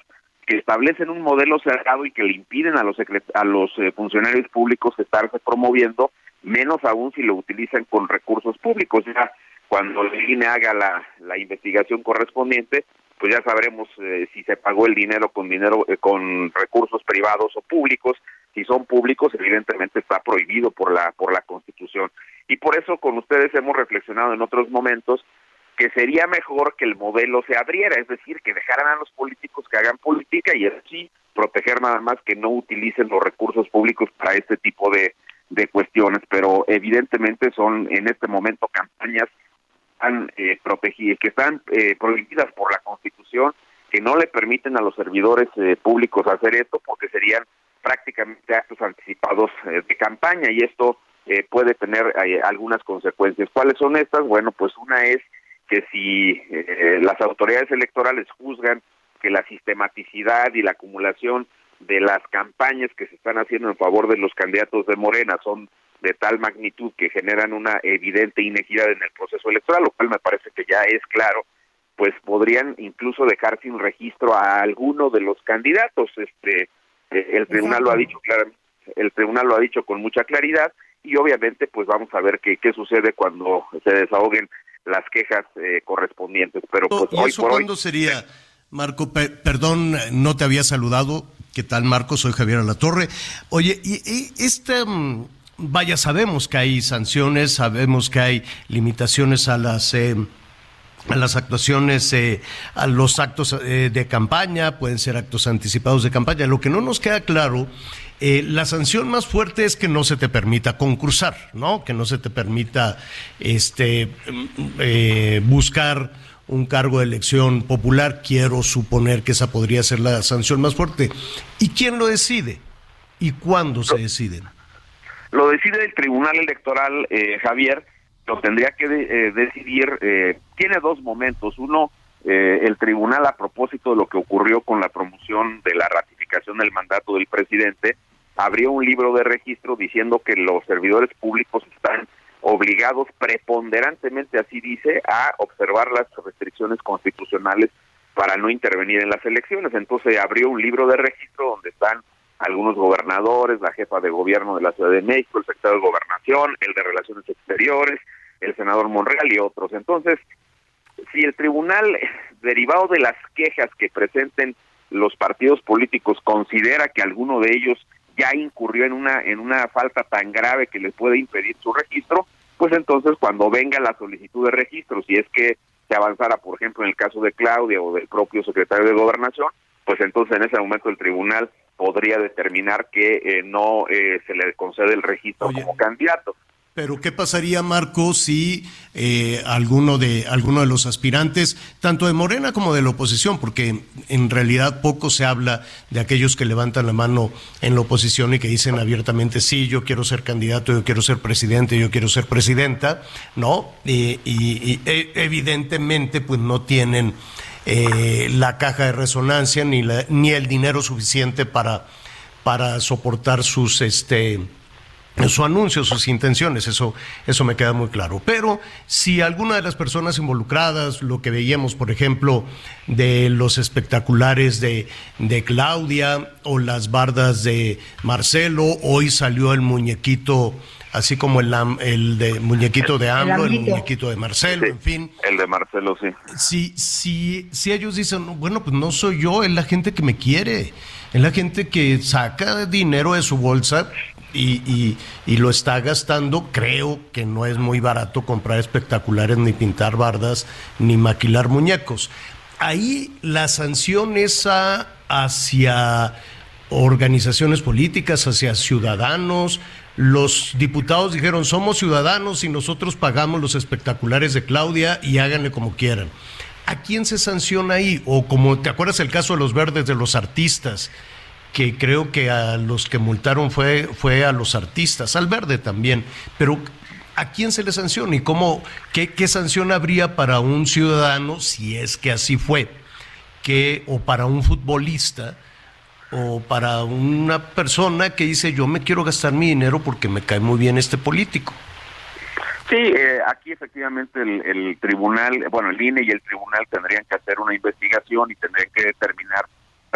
que establecen un modelo cerrado y que le impiden a los a los eh, funcionarios públicos estarse promoviendo, menos aún si lo utilizan con recursos públicos. Ya cuando el INE haga la, la investigación correspondiente, pues ya sabremos eh, si se pagó el dinero con dinero eh, con recursos privados o públicos. Si son públicos, evidentemente está prohibido por la por la Constitución. Y por eso con ustedes hemos reflexionado en otros momentos que sería mejor que el modelo se abriera, es decir, que dejaran a los políticos que hagan política y así proteger nada más que no utilicen los recursos públicos para este tipo de, de cuestiones, pero evidentemente son en este momento campañas están eh, protegidas, que están eh, prohibidas por la Constitución, que no le permiten a los servidores eh, públicos hacer esto porque serían prácticamente actos anticipados eh, de campaña y esto eh, puede tener eh, algunas consecuencias. ¿Cuáles son estas? Bueno, pues una es que si eh, las autoridades electorales juzgan que la sistematicidad y la acumulación de las campañas que se están haciendo en favor de los candidatos de Morena son de tal magnitud que generan una evidente inequidad en el proceso electoral, lo cual me parece que ya es claro, pues podrían incluso dejar sin registro a alguno de los candidatos. Este, eh, el tribunal lo ha dicho claramente, el tribunal lo ha dicho con mucha claridad y obviamente pues vamos a ver qué, qué sucede cuando se desahoguen las quejas eh, correspondientes. Pero pues ¿Y hoy eso por hoy sería, Marco? Pe- perdón, no te había saludado. ¿Qué tal, Marco? Soy Javier Alatorre. Oye, y, mm, vaya, sabemos que hay sanciones, sabemos que hay limitaciones a las... eh, a las actuaciones, eh, a los actos eh, de campaña, pueden ser actos anticipados de campaña. Lo que no nos queda claro, eh, la sanción más fuerte es que no se te permita concursar, ¿no? Que no se te permita este, mm, eh, buscar un cargo de elección popular. Quiero suponer que esa podría ser la sanción más fuerte. ¿Y quién lo decide? ¿Y cuándo se deciden? Lo decide el Tribunal Electoral, eh, Javier, lo tendría que de- eh, decidir, eh, tiene dos momentos. Uno, eh, el Tribunal a propósito de lo que ocurrió con la promoción de la ratificación del mandato del presidente, abrió un libro de registro diciendo que los servidores públicos están obligados preponderantemente, así dice, a observar las restricciones constitucionales para no intervenir en las elecciones. Entonces abrió un libro de registro donde están algunos gobernadores, la jefa de gobierno de la Ciudad de México, el secretario de Gobernación, el de Relaciones Exteriores, el senador Monreal y otros. Entonces, si el tribunal, derivado de las quejas que presenten los partidos políticos, considera que alguno de ellos ya incurrió en una en una falta tan grave que les puede impedir su registro, pues entonces cuando venga la solicitud de registro, si es que se avanzara, por ejemplo, en el caso de Claudia o del propio secretario de Gobernación, pues entonces en ese momento el tribunal podría determinar que eh, no eh, se le concede el registro como candidato. Pero ¿qué pasaría, Marco, si eh, alguno de alguno de los aspirantes, tanto de Morena como de la oposición, porque en realidad poco se habla de aquellos que levantan la mano en la oposición y que dicen abiertamente sí, yo quiero ser candidato, yo quiero ser presidente, yo quiero ser presidenta, ¿no? Y, eh, evidentemente, pues no tienen eh, la caja de resonancia ni la- ni el dinero suficiente para para soportar sus este su anuncio, sus intenciones, eso, eso me queda muy claro. Pero si alguna de las personas involucradas, lo que veíamos, por ejemplo, de los espectaculares de, de Claudia o las bardas de Marcelo, hoy salió el muñequito, así como el, am- el de muñequito de AMLO, el, muñequito de Marcelo, en fin. El de Marcelo, sí. Si, si, si ellos dicen, bueno, pues no soy yo, es la gente que me quiere, es la gente que saca dinero de su bolsa y, y- lo está gastando, creo que no es muy barato comprar espectaculares, ni pintar bardas, ni maquilar muñecos. Ahí la sanción es a- hacia organizaciones políticas, hacia ciudadanos. Los diputados dijeron, somos ciudadanos y nosotros pagamos los espectaculares de Claudia y háganle como quieran. ¿A quién se sanciona ahí? O como, ¿te acuerdas el caso de los verdes de los artistas? Que creo que a los que multaron fue, fue a los artistas, al verde también. Pero ¿a quién se le sanciona? ¿Y cómo, qué, qué sanción habría para un ciudadano, si es que así fue? Que, o para un futbolista, o para una persona que dice yo me quiero gastar mi dinero porque me cae muy bien este político. Sí, eh, aquí efectivamente el, el tribunal, bueno, el INE y el tribunal tendrían que hacer una investigación y tendrían que determinar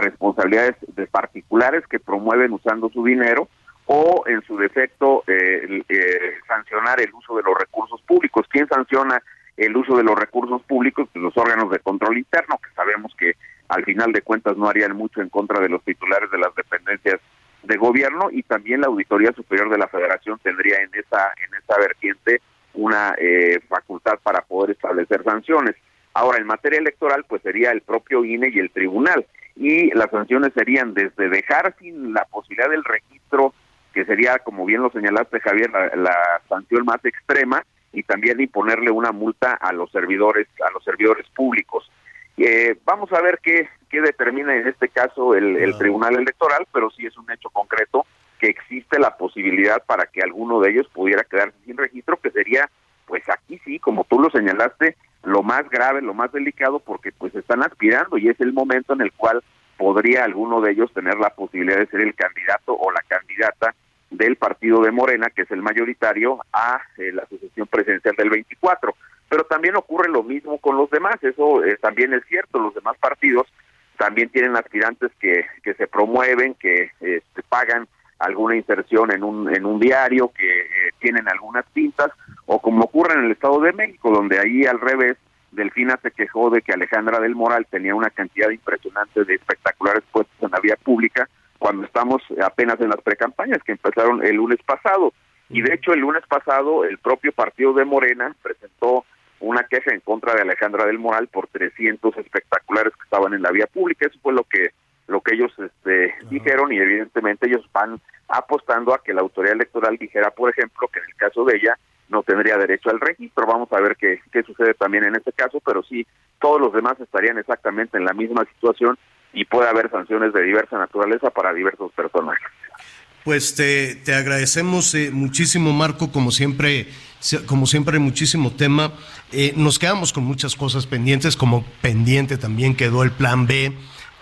responsabilidades de particulares que promueven usando su dinero o en su defecto eh, eh, sancionar el uso de los recursos públicos. ¿Quién sanciona el uso de los recursos públicos? Pues los órganos de control interno, que sabemos que al final de cuentas no harían mucho en contra de los titulares de las dependencias de gobierno y también la Auditoría Superior de la Federación tendría en esa en esa vertiente una eh, facultad para poder establecer sanciones. Ahora, en materia electoral, pues sería el propio INE y el tribunal. Y las sanciones serían desde dejar sin la posibilidad del registro, que sería, como bien lo señalaste, Javier, la, la sanción más extrema, y también imponerle una multa a los servidores, a los servidores públicos. Eh, vamos a ver qué, qué determina en este caso el, el Tribunal Electoral, pero sí es un hecho concreto que existe la posibilidad para que alguno de ellos pudiera quedarse sin registro, que sería, pues aquí sí, como tú lo señalaste, lo más grave, lo más delicado, porque pues están aspirando y es el momento en el cual podría alguno de ellos tener la posibilidad de ser el candidato o la candidata del partido de Morena, que es el mayoritario, a eh, la sucesión presidencial del 24. Pero también ocurre lo mismo con los demás, eso eh, también es cierto, los demás partidos también tienen aspirantes que, que se promueven, que este, pagan alguna inserción en un, en un diario, que eh, tienen algunas pintas, o como ocurre en el Estado de México, donde ahí al revés, Delfina se quejó de que Alejandra del Moral tenía una cantidad impresionante de espectaculares puestos en la vía pública, cuando estamos apenas en las precampañas que empezaron el lunes pasado. Y de hecho el lunes pasado el propio partido de Morena presentó una queja en contra de Alejandra del Moral por 300 espectaculares que estaban en la vía pública. Eso fue lo que lo que ellos este, dijeron y evidentemente ellos van apostando a que la autoridad electoral dijera, por ejemplo, que en el caso de ella no tendría derecho al registro. Vamos a ver qué, qué sucede también en este caso, pero sí, todos los demás estarían exactamente en la misma situación y puede haber sanciones de diversa naturaleza para diversos personajes. Pues te, te agradecemos eh, muchísimo, Marco, como siempre, como siempre, muchísimo tema. Eh, nos quedamos con muchas cosas pendientes, como pendiente también quedó el plan B,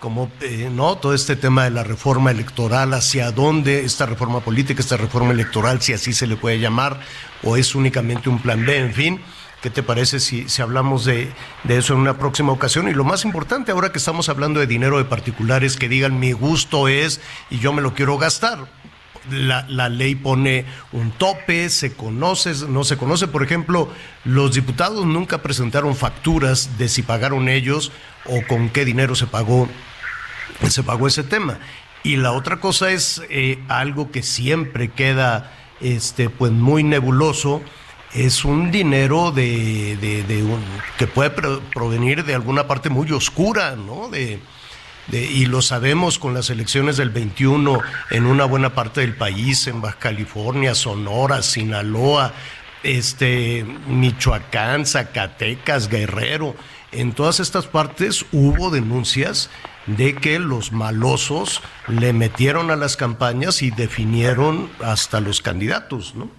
como eh, no todo este tema de la reforma electoral, hacia dónde esta reforma política, esta reforma electoral, si así se le puede llamar, o es únicamente un plan B, en fin. ¿Qué te parece si, si hablamos de, de eso en una próxima ocasión? Y lo más importante ahora que estamos hablando de dinero de particulares, que digan mi gusto es y yo me lo quiero gastar. La, la ley pone un tope, se conoce, no se conoce. Por ejemplo, los diputados nunca presentaron facturas de si pagaron ellos o con qué dinero se pagó, se pagó ese tema. Y la otra cosa es eh, algo que siempre queda este, pues muy nebuloso, es un dinero de, de- de que puede pro- provenir de alguna parte muy oscura, ¿no? De, de- y lo sabemos con las elecciones del 21 en una buena parte del país, en Baja California, Sonora, Sinaloa, este, Michoacán, Zacatecas, Guerrero. En todas estas partes hubo denuncias de que los malosos le metieron a las campañas y definieron hasta los candidatos, ¿no?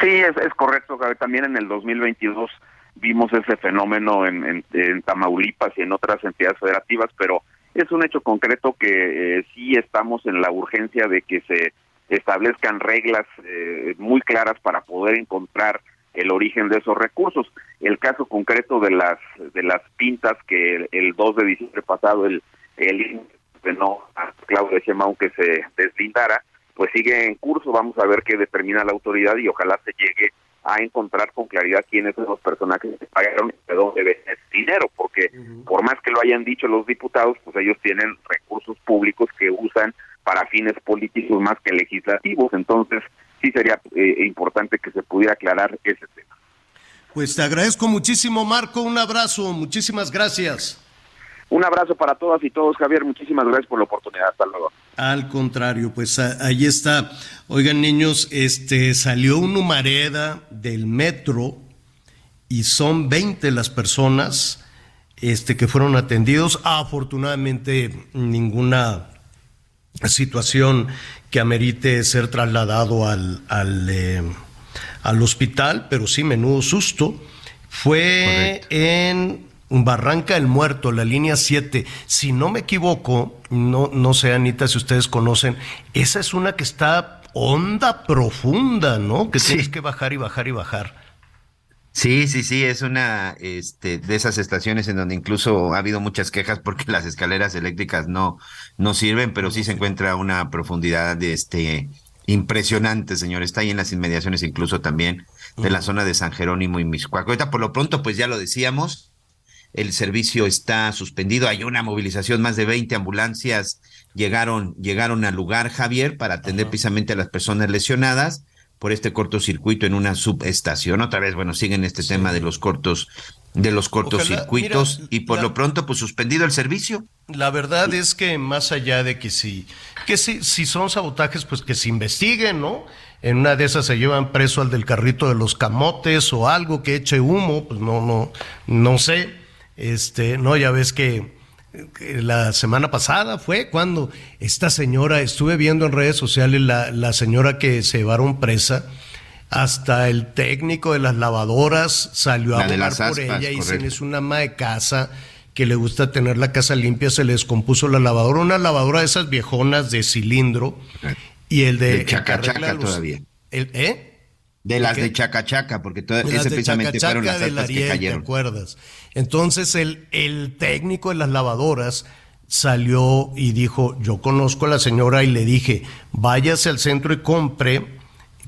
Sí, es, es correcto. También en el 2022 vimos ese fenómeno en, en- en Tamaulipas y en otras entidades federativas, pero es un hecho concreto que eh, sí estamos en la urgencia de que se establezcan reglas eh, muy claras para poder encontrar el origen de esos recursos. El caso concreto de las de las pintas que el, el 2 de diciembre pasado el el ordenó a Claudia Sheinbaum que se deslindara, pues sigue en curso. Vamos a ver qué determina la autoridad y ojalá se llegue a encontrar con claridad quiénes son los personajes que pagaron y de dónde viene ese dinero, porque por más que lo hayan dicho los diputados, pues ellos tienen recursos públicos que usan para fines políticos más que legislativos. Entonces, sí sería eh, importante que se pudiera aclarar ese tema. Pues te agradezco muchísimo, Marco. Un abrazo. Muchísimas gracias. Un abrazo para todas y todos, Javier. Muchísimas gracias por la oportunidad. Hasta luego. Al contrario, pues a- ahí está. Oigan, niños, este salió un humareda del metro y son 20 las personas este, que fueron atendidos. Afortunadamente, ninguna situación que amerite ser trasladado al, al, eh, al hospital, pero sí, menudo susto. Fue en Barranca del Muerto, la línea 7. Si no me equivoco, no, no sé, Anita, si ustedes conocen, esa es una que está honda, profunda, ¿no? Que tienes que bajar y bajar y bajar. Sí, sí, sí, es una este, de esas estaciones en donde incluso ha habido muchas quejas porque las escaleras eléctricas no, no sirven, pero sí se encuentra una profundidad de este, impresionante, señor. Está ahí en las inmediaciones incluso también de la zona de San Jerónimo y Miscuac. Ahorita por lo pronto, pues ya lo decíamos, el servicio está suspendido. Hay una movilización, más de 20 ambulancias llegaron, llegaron al lugar, Javier, para atender precisamente a las personas lesionadas por este cortocircuito en una subestación. Otra vez, bueno, siguen este tema de los cortos, de los cortocircuitos mira, y por la- lo pronto, pues suspendido el servicio. La verdad es que más allá de que si, que si, si son sabotajes, pues que se investiguen, ¿no? En una de esas se llevan preso al del carrito de los camotes o algo que eche humo, pues no, no, no sé. Este, no, ya ves que, la semana pasada fue cuando esta señora, estuve viendo en redes sociales la, la señora que se llevaron presa, hasta el técnico de las lavadoras salió a La por ella y dicen es una ama de casa que le gusta tener la casa limpia, se le descompuso la lavadora, una lavadora de esas viejonas de cilindro y el de, el chaca arregla chaca los- todavía. el- ¿eh? De las ¿Qué? de Chacachaca, porque todo, Las ese de precisamente fueron las aspas que Ariel, ¿te cayeron. acuerdas? Entonces el, el técnico de las lavadoras salió y dijo, yo conozco a la señora y le dije, váyase al centro y compre.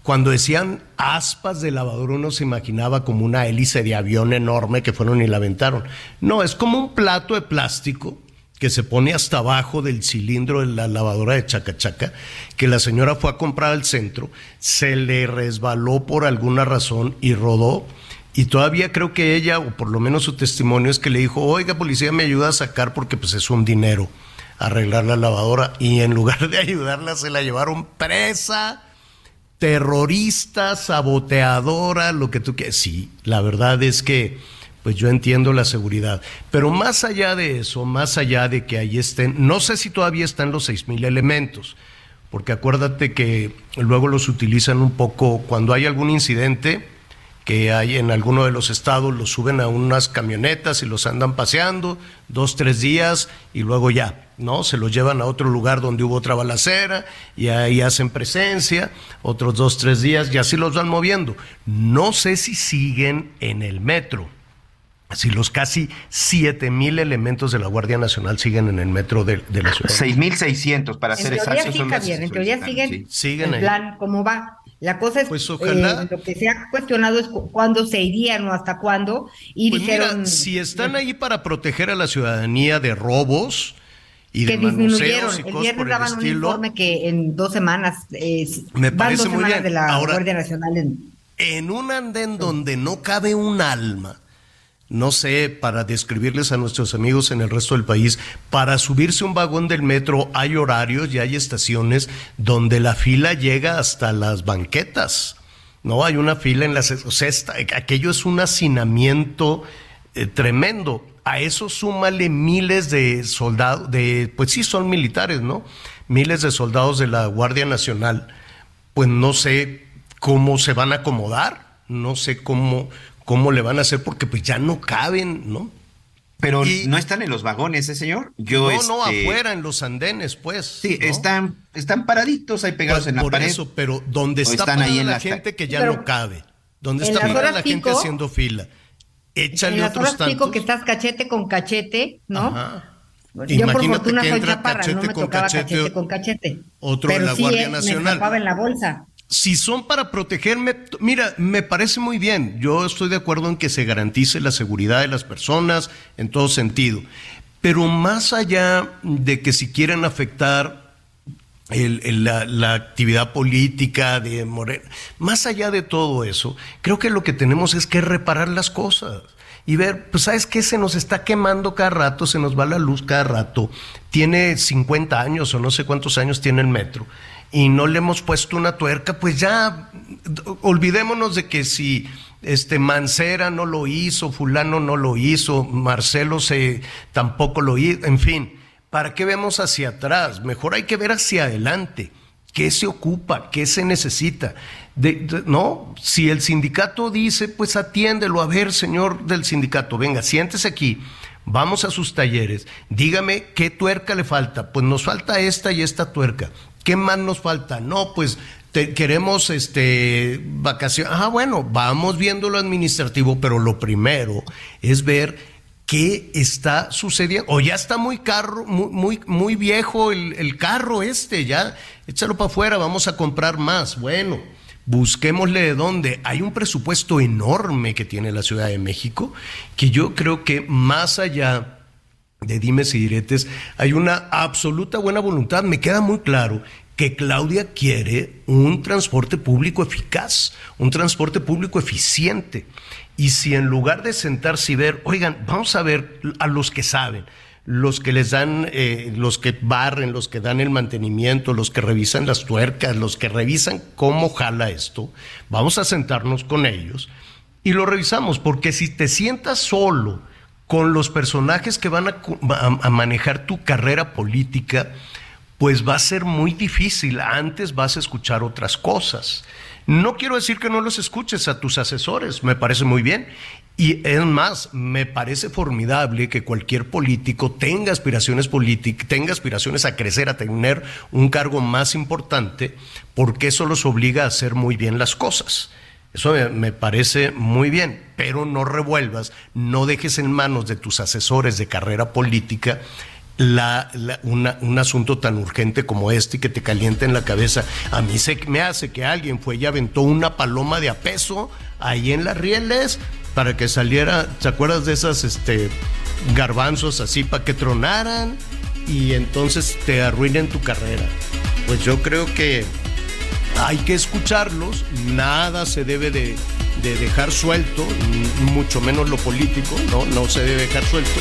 Cuando decían aspas de lavadora uno se imaginaba como una hélice de avión enorme que fueron y la aventaron. No, es como un plato de plástico que se pone hasta abajo del cilindro de la lavadora de Chacachaca, que la señora fue a comprar al centro, se le resbaló por alguna razón y rodó. Y todavía creo que ella, o por lo menos su testimonio, es que le dijo, oiga, policía, me ayuda a sacar porque pues es un dinero arreglar la lavadora. Y en lugar de ayudarla, se la llevaron presa, terrorista, saboteadora, lo que tú quieras. Sí, la verdad es que pues yo entiendo la seguridad. Pero más allá de eso, más allá de que ahí estén, no sé si todavía están los seis mil elementos, porque acuérdate que luego los utilizan un poco cuando hay algún incidente que hay en alguno de los estados, los suben a unas camionetas y los andan paseando dos, tres días y luego ya, ¿no? Se los llevan a otro lugar donde hubo otra balacera y ahí hacen presencia, otros dos, tres días y así los van moviendo. No sé si siguen en el metro. Si los casi siete mil elementos de la Guardia Nacional siguen en el metro de, de la ciudad. 6.600 para En ser exactos. sí, son las Javier, en teoría siguen, sí. Siguen el plan, ¿cómo va? La cosa es, Pues ojalá. eh, lo que se ha cuestionado es cu- cuándo se irían o hasta cuándo, y Pues mira, dijeron si están ahí para proteger a la ciudadanía de robos y que de disminuyeron. y El viernes por el daban un informe que en dos semanas, eh, Me van parece dos muy semanas bien. de la Ahora- Guardia Nacional en... en un andén donde no cabe un alma, no sé, para describirles a nuestros amigos en el resto del país, para subirse un vagón del metro hay horarios y hay estaciones donde la fila llega hasta las banquetas. No, hay una fila en las... O sea, aquello es un hacinamiento eh, tremendo. A eso súmale miles de soldados, de, pues sí son militares, ¿no? Miles de soldados de la Guardia Nacional. Pues no sé cómo se van a acomodar, no sé cómo, cómo le van a hacer, porque pues ya no caben, ¿no? Pero no están en los vagones, ¿eh, señor? Yo, no, no, este, afuera, en los andenes, pues. Sí, ¿no? están, están paraditos ahí pegados Pues, en la por pared. eso, pero donde está están ahí en la ca- gente que ya Pero no cabe, donde está parada la gente pico- haciendo fila, échale en las otros horas pico que estás cachete con cachete, ¿no? Ajá. Yo por Imagínate fortuna que soy entra chaparra, no me tocaba cachete, cachete, con cachete. otro de Pero la sí, Guardia eh, Nacional. Me tapaba en la bolsa. Si son para protegerme, mira, me parece muy bien. Yo estoy de acuerdo en que se garantice la seguridad de las personas en todo sentido. Pero más allá de que si quieren afectar la, actividad política de Morena, más allá de todo eso, creo que lo que tenemos es que reparar las cosas y ver, pues sabes qué, se nos está quemando cada rato, se nos va la luz cada rato, tiene 50 años o no sé cuántos años tiene el metro y no le hemos puesto una tuerca, pues ya olvidémonos de que si este Mancera no lo hizo, fulano no lo hizo, Marcelo se tampoco lo hizo, en fin, ¿para qué vemos hacia atrás? Mejor hay que ver hacia adelante. ¿Qué se ocupa? ¿Qué se necesita? No, si el sindicato dice, pues atiéndelo. A ver, señor del sindicato, venga, siéntese aquí. Vamos a sus talleres. Dígame qué tuerca le falta. Pues nos falta esta y esta tuerca. ¿Qué más nos falta? No, pues queremos este vacaciones. Ah, bueno, vamos viendo lo administrativo, pero lo primero es ver qué está sucediendo. O ya está muy carro, muy, muy, muy viejo el, el carro este, ya échalo para afuera, vamos a comprar más. Bueno, busquémosle de dónde. Hay un presupuesto enorme que tiene la Ciudad de México, que yo creo que más allá de dimes y diretes, hay una absoluta buena voluntad. Me queda muy claro que Claudia quiere un transporte público eficaz, un transporte público eficiente. Y si en lugar de sentarse y ver, oigan, vamos a ver a los que saben, los que les dan, eh, los que barren, los que dan el mantenimiento, los que revisan las tuercas, los que revisan cómo jala esto, vamos a sentarnos con ellos y lo revisamos, porque si te sientas solo con los personajes que van a, manejar tu carrera política, pues va a ser muy difícil. Antes vas a escuchar otras cosas. No quiero decir que no los escuches a tus asesores, me parece muy bien. Y es más, me parece formidable que cualquier político tenga aspiraciones políticas, tenga aspiraciones a crecer, a tener un cargo más importante, porque eso los obliga a hacer muy bien las cosas. Eso me, parece muy bien, pero no revuelvas, no dejes en manos de tus asesores de carrera política un asunto tan urgente como este y que te calienta en la cabeza. A mí se me hace que alguien fue y aventó una paloma de a peso ahí en las rieles para que saliera, ¿te acuerdas de esas este, garbanzos así para que tronaran y entonces te arruinen tu carrera? Pues yo creo que hay que escucharlos, nada se debe de, de dejar suelto, mucho menos lo político, no, no se debe dejar suelto,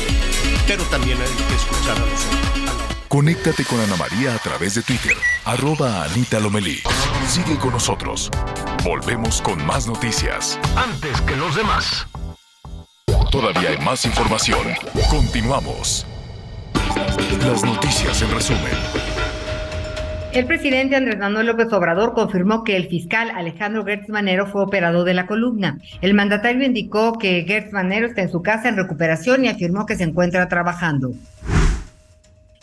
pero también hay que escuchar a los otros. Conéctate con Ana María a través de Twitter, arroba Anita Lomelí. Sigue con nosotros. Volvemos con más noticias. Antes que los demás. Todavía hay más información. Continuamos. Las noticias en resumen. El presidente Andrés Manuel López Obrador confirmó que el fiscal Alejandro Gertz Manero fue operado de la columna. El mandatario indicó que Gertz Manero está en su casa en recuperación y afirmó que se encuentra trabajando.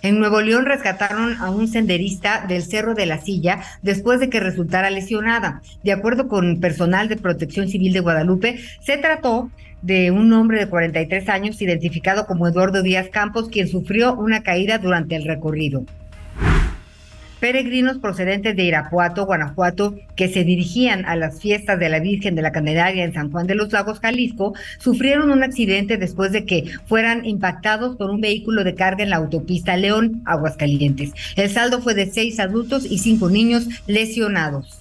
En Nuevo León rescataron a un senderista del Cerro de la Silla después de que resultara lesionada. De acuerdo con personal de Protección Civil de Guadalupe, se trató de un hombre de 43 años identificado como Eduardo Díaz Campos, quien sufrió una caída durante el recorrido. Peregrinos procedentes de Irapuato, Guanajuato, que se dirigían a las fiestas de la Virgen de la Candelaria en San Juan de los Lagos, Jalisco, sufrieron un accidente después de que fueran impactados por un vehículo de carga en la autopista León, Aguascalientes. El saldo fue de seis adultos y cinco niños lesionados.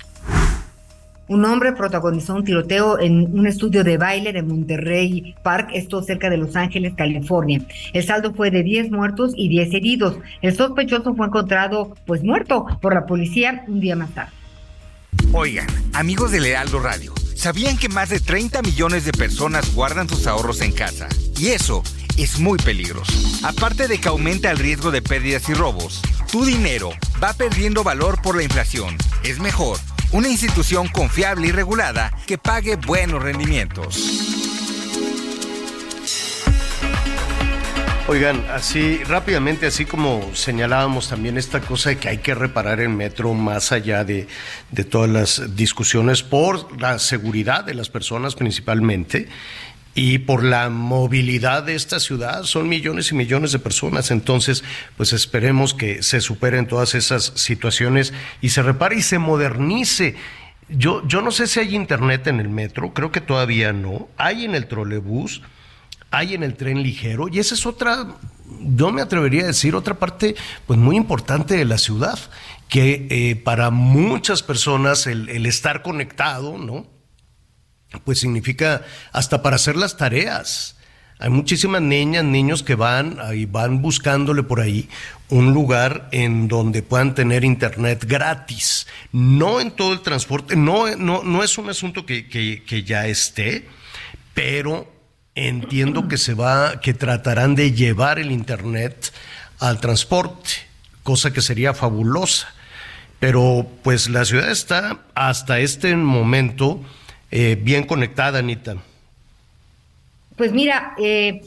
Un hombre protagonizó un tiroteo en un estudio de baile de Monterrey Park, esto cerca de Los Ángeles, California. El saldo fue de 10 muertos y 10 heridos. El sospechoso fue encontrado pues muerto por la policía un día más tarde. Oigan, amigos del Heraldo Radio, ¿sabían que más de 30 millones de personas guardan sus ahorros en casa? Y eso es muy peligroso. Aparte de que aumenta el riesgo de pérdidas y robos, tu dinero va perdiendo valor por la inflación. Es mejor una institución confiable y regulada que pague buenos rendimientos. Oigan, así rápidamente, así como señalábamos también esta cosa de que hay que reparar el metro más allá de, de todas las discusiones por la seguridad de las personas principalmente y por la movilidad de esta ciudad. Son millones y millones de personas. Entonces, pues esperemos que se superen todas esas situaciones y se repare y se modernice. Yo, yo no sé si hay internet en el metro, creo que todavía no. Hay en el trolebús, hay en el tren ligero y esa es otra, yo me atrevería a decir, otra parte pues muy importante de la ciudad, que eh, para muchas personas el, el estar conectado, ¿no? Pues significa hasta para hacer las tareas. Hay muchísimas niñas, niños que van y van buscándole por ahí un lugar en donde puedan tener internet gratis. No en todo el transporte, no, no, no es un asunto que, que, que ya esté, pero entiendo que se va, que tratarán de llevar el internet al transporte, cosa que sería fabulosa. Pero pues la ciudad está hasta este momento eh, bien conectada, Anita. Pues mira, eh,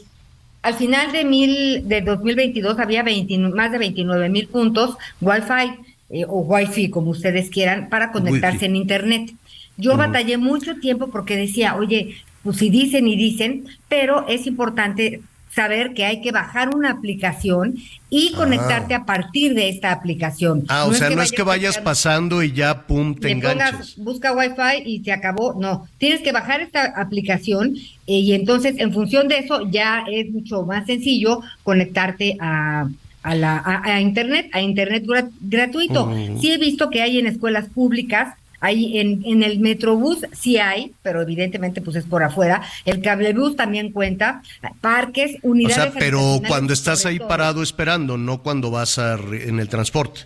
al final de, mil, de 2022 había 20 más de 29 mil puntos Wi-Fi eh, o Wi-Fi, como ustedes quieran, para conectarse Wi-Fi. en Internet. Yo batallé mucho tiempo porque decía, oye, pues si dicen y dicen, pero es importante saber que hay que bajar una aplicación y Ah. conectarte a partir de esta aplicación. Ah, o sea, no es que vayas pasando pasando y ya, pum, te enganches. pongas, busca Wi-Fi y se acabó. No, tienes que bajar esta aplicación eh, y entonces en función de eso ya es mucho más sencillo conectarte a, a la, a, a Internet, a Internet gra- gratuito. Sí he visto que hay en escuelas públicas, hay en, en el Metrobús, sí hay, pero evidentemente pues es por afuera. El cablebús también cuenta, parques, O unidades. sea, pero cuando estás ahí todo. parado esperando, no cuando vas a en el transporte.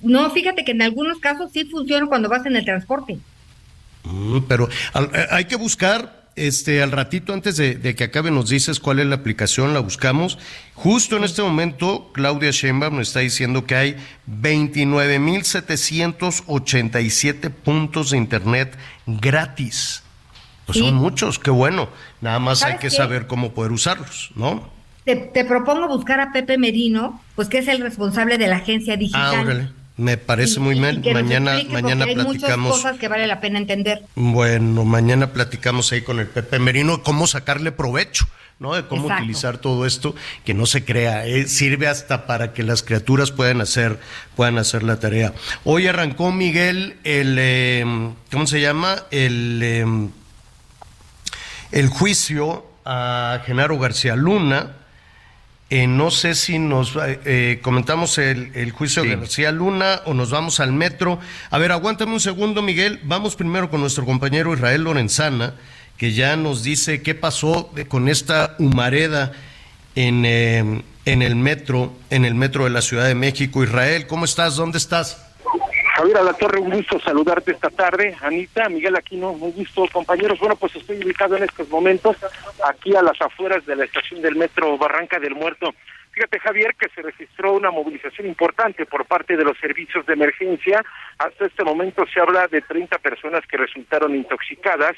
No, fíjate que en algunos casos sí funciona cuando vas en el transporte. Mm, pero al- eh, hay que buscar, este, al ratito antes de, de que acabe nos dices cuál es la aplicación, la buscamos. Justo en este momento, Claudia Sheinbaum nos está diciendo que hay 29.787 puntos de internet gratis. Pues son muchos, qué bueno. Nada más hay ¿Sabes que qué? saber cómo poder usarlos, ¿no? Te, te propongo buscar a Pepe Merino, pues que es el responsable de la agencia digital. Ah, órale. Me parece Y- muy nos Mañana, mañana hay muchas platicamos. cosas que vale la pena entender. Bueno, mañana platicamos ahí con el Pepe Merino cómo sacarle provecho, ¿no? De cómo Exacto. utilizar todo esto, que no se crea, eh, sirve hasta para que las criaturas puedan hacer, puedan hacer la tarea. Hoy arrancó Miguel el, eh, ¿cómo se llama? El, eh, el juicio a Genaro García Luna. Eh, no sé si nos eh, eh, comentamos el, el juicio de García Luna o nos vamos al metro. A ver, aguántame un segundo, Miguel. Vamos primero con nuestro compañero Israel Lorenzana, que ya nos dice qué pasó con esta humareda en, eh, en el metro, en el metro de la Ciudad de México. Israel, ¿cómo estás? ¿Dónde estás? Javier Alatorre, un gusto saludarte esta tarde. Anita, Miguel Aquino, un gusto, compañeros. Bueno, pues estoy ubicado en estos momentos aquí a las afueras de la estación del metro Barranca del Muerto. Fíjate, Javier, que se registró una movilización importante por parte de los servicios de emergencia. Hasta este momento se habla de 30 personas que resultaron intoxicadas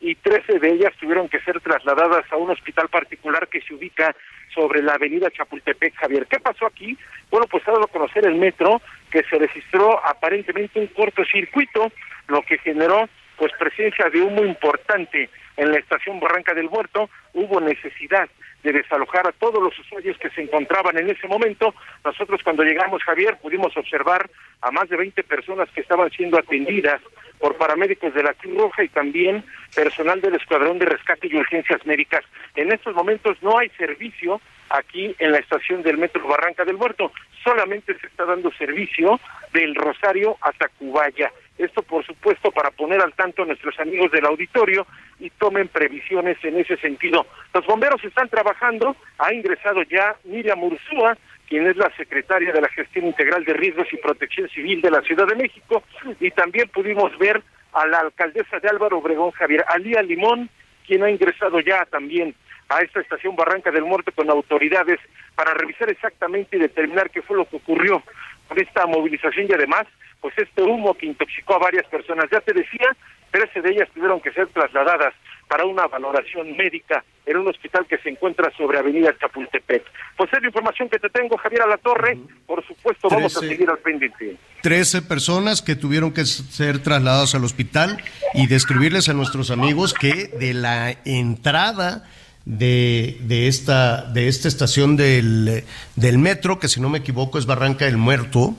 y 13 de ellas tuvieron que ser trasladadas a un hospital particular que se ubica sobre la avenida Chapultepec, Javier. ¿Qué pasó aquí? Bueno, pues dado a conocer el metro que se registró aparentemente un cortocircuito, lo que generó pues presencia de humo importante en la estación Barranca del Muerto. Hubo necesidad de desalojar a todos los usuarios que se encontraban en ese momento. Nosotros cuando llegamos, Javier, pudimos observar a más de 20 personas que estaban siendo atendidas por paramédicos de la Cruz Roja y también personal del Escuadrón de Rescate y Urgencias Médicas. En estos momentos no hay servicio aquí en la estación del Metro Barranca del Muerto, solamente se está dando servicio del Rosario a Tacubaya. Esto, por supuesto, para poner al tanto a nuestros amigos del auditorio y tomen previsiones en ese sentido. Los bomberos están trabajando, ha ingresado ya Miriam Ursúa, quien es la secretaria de la Gestión Integral de Riesgos y Protección Civil de la Ciudad de México, y también pudimos ver a la alcaldesa de Álvaro Obregón, Javier Alía Limón, quien ha ingresado ya también a esta estación Barranca del Muerto con autoridades para revisar exactamente y determinar qué fue lo que ocurrió con esta movilización y además, pues este humo que intoxicó a varias personas. Ya te decía, 13 de ellas tuvieron que ser trasladadas para una valoración médica en un hospital que se encuentra sobre Avenida Chapultepec. Pues es la información que te tengo, Javier Alatorre. Por supuesto, vamos a Trece. seguir al pendiente. 13 personas que tuvieron que ser trasladadas al hospital y describirles a nuestros amigos que de la entrada de, de esta, de esta estación del, del metro, que si no me equivoco es Barranca del Muerto,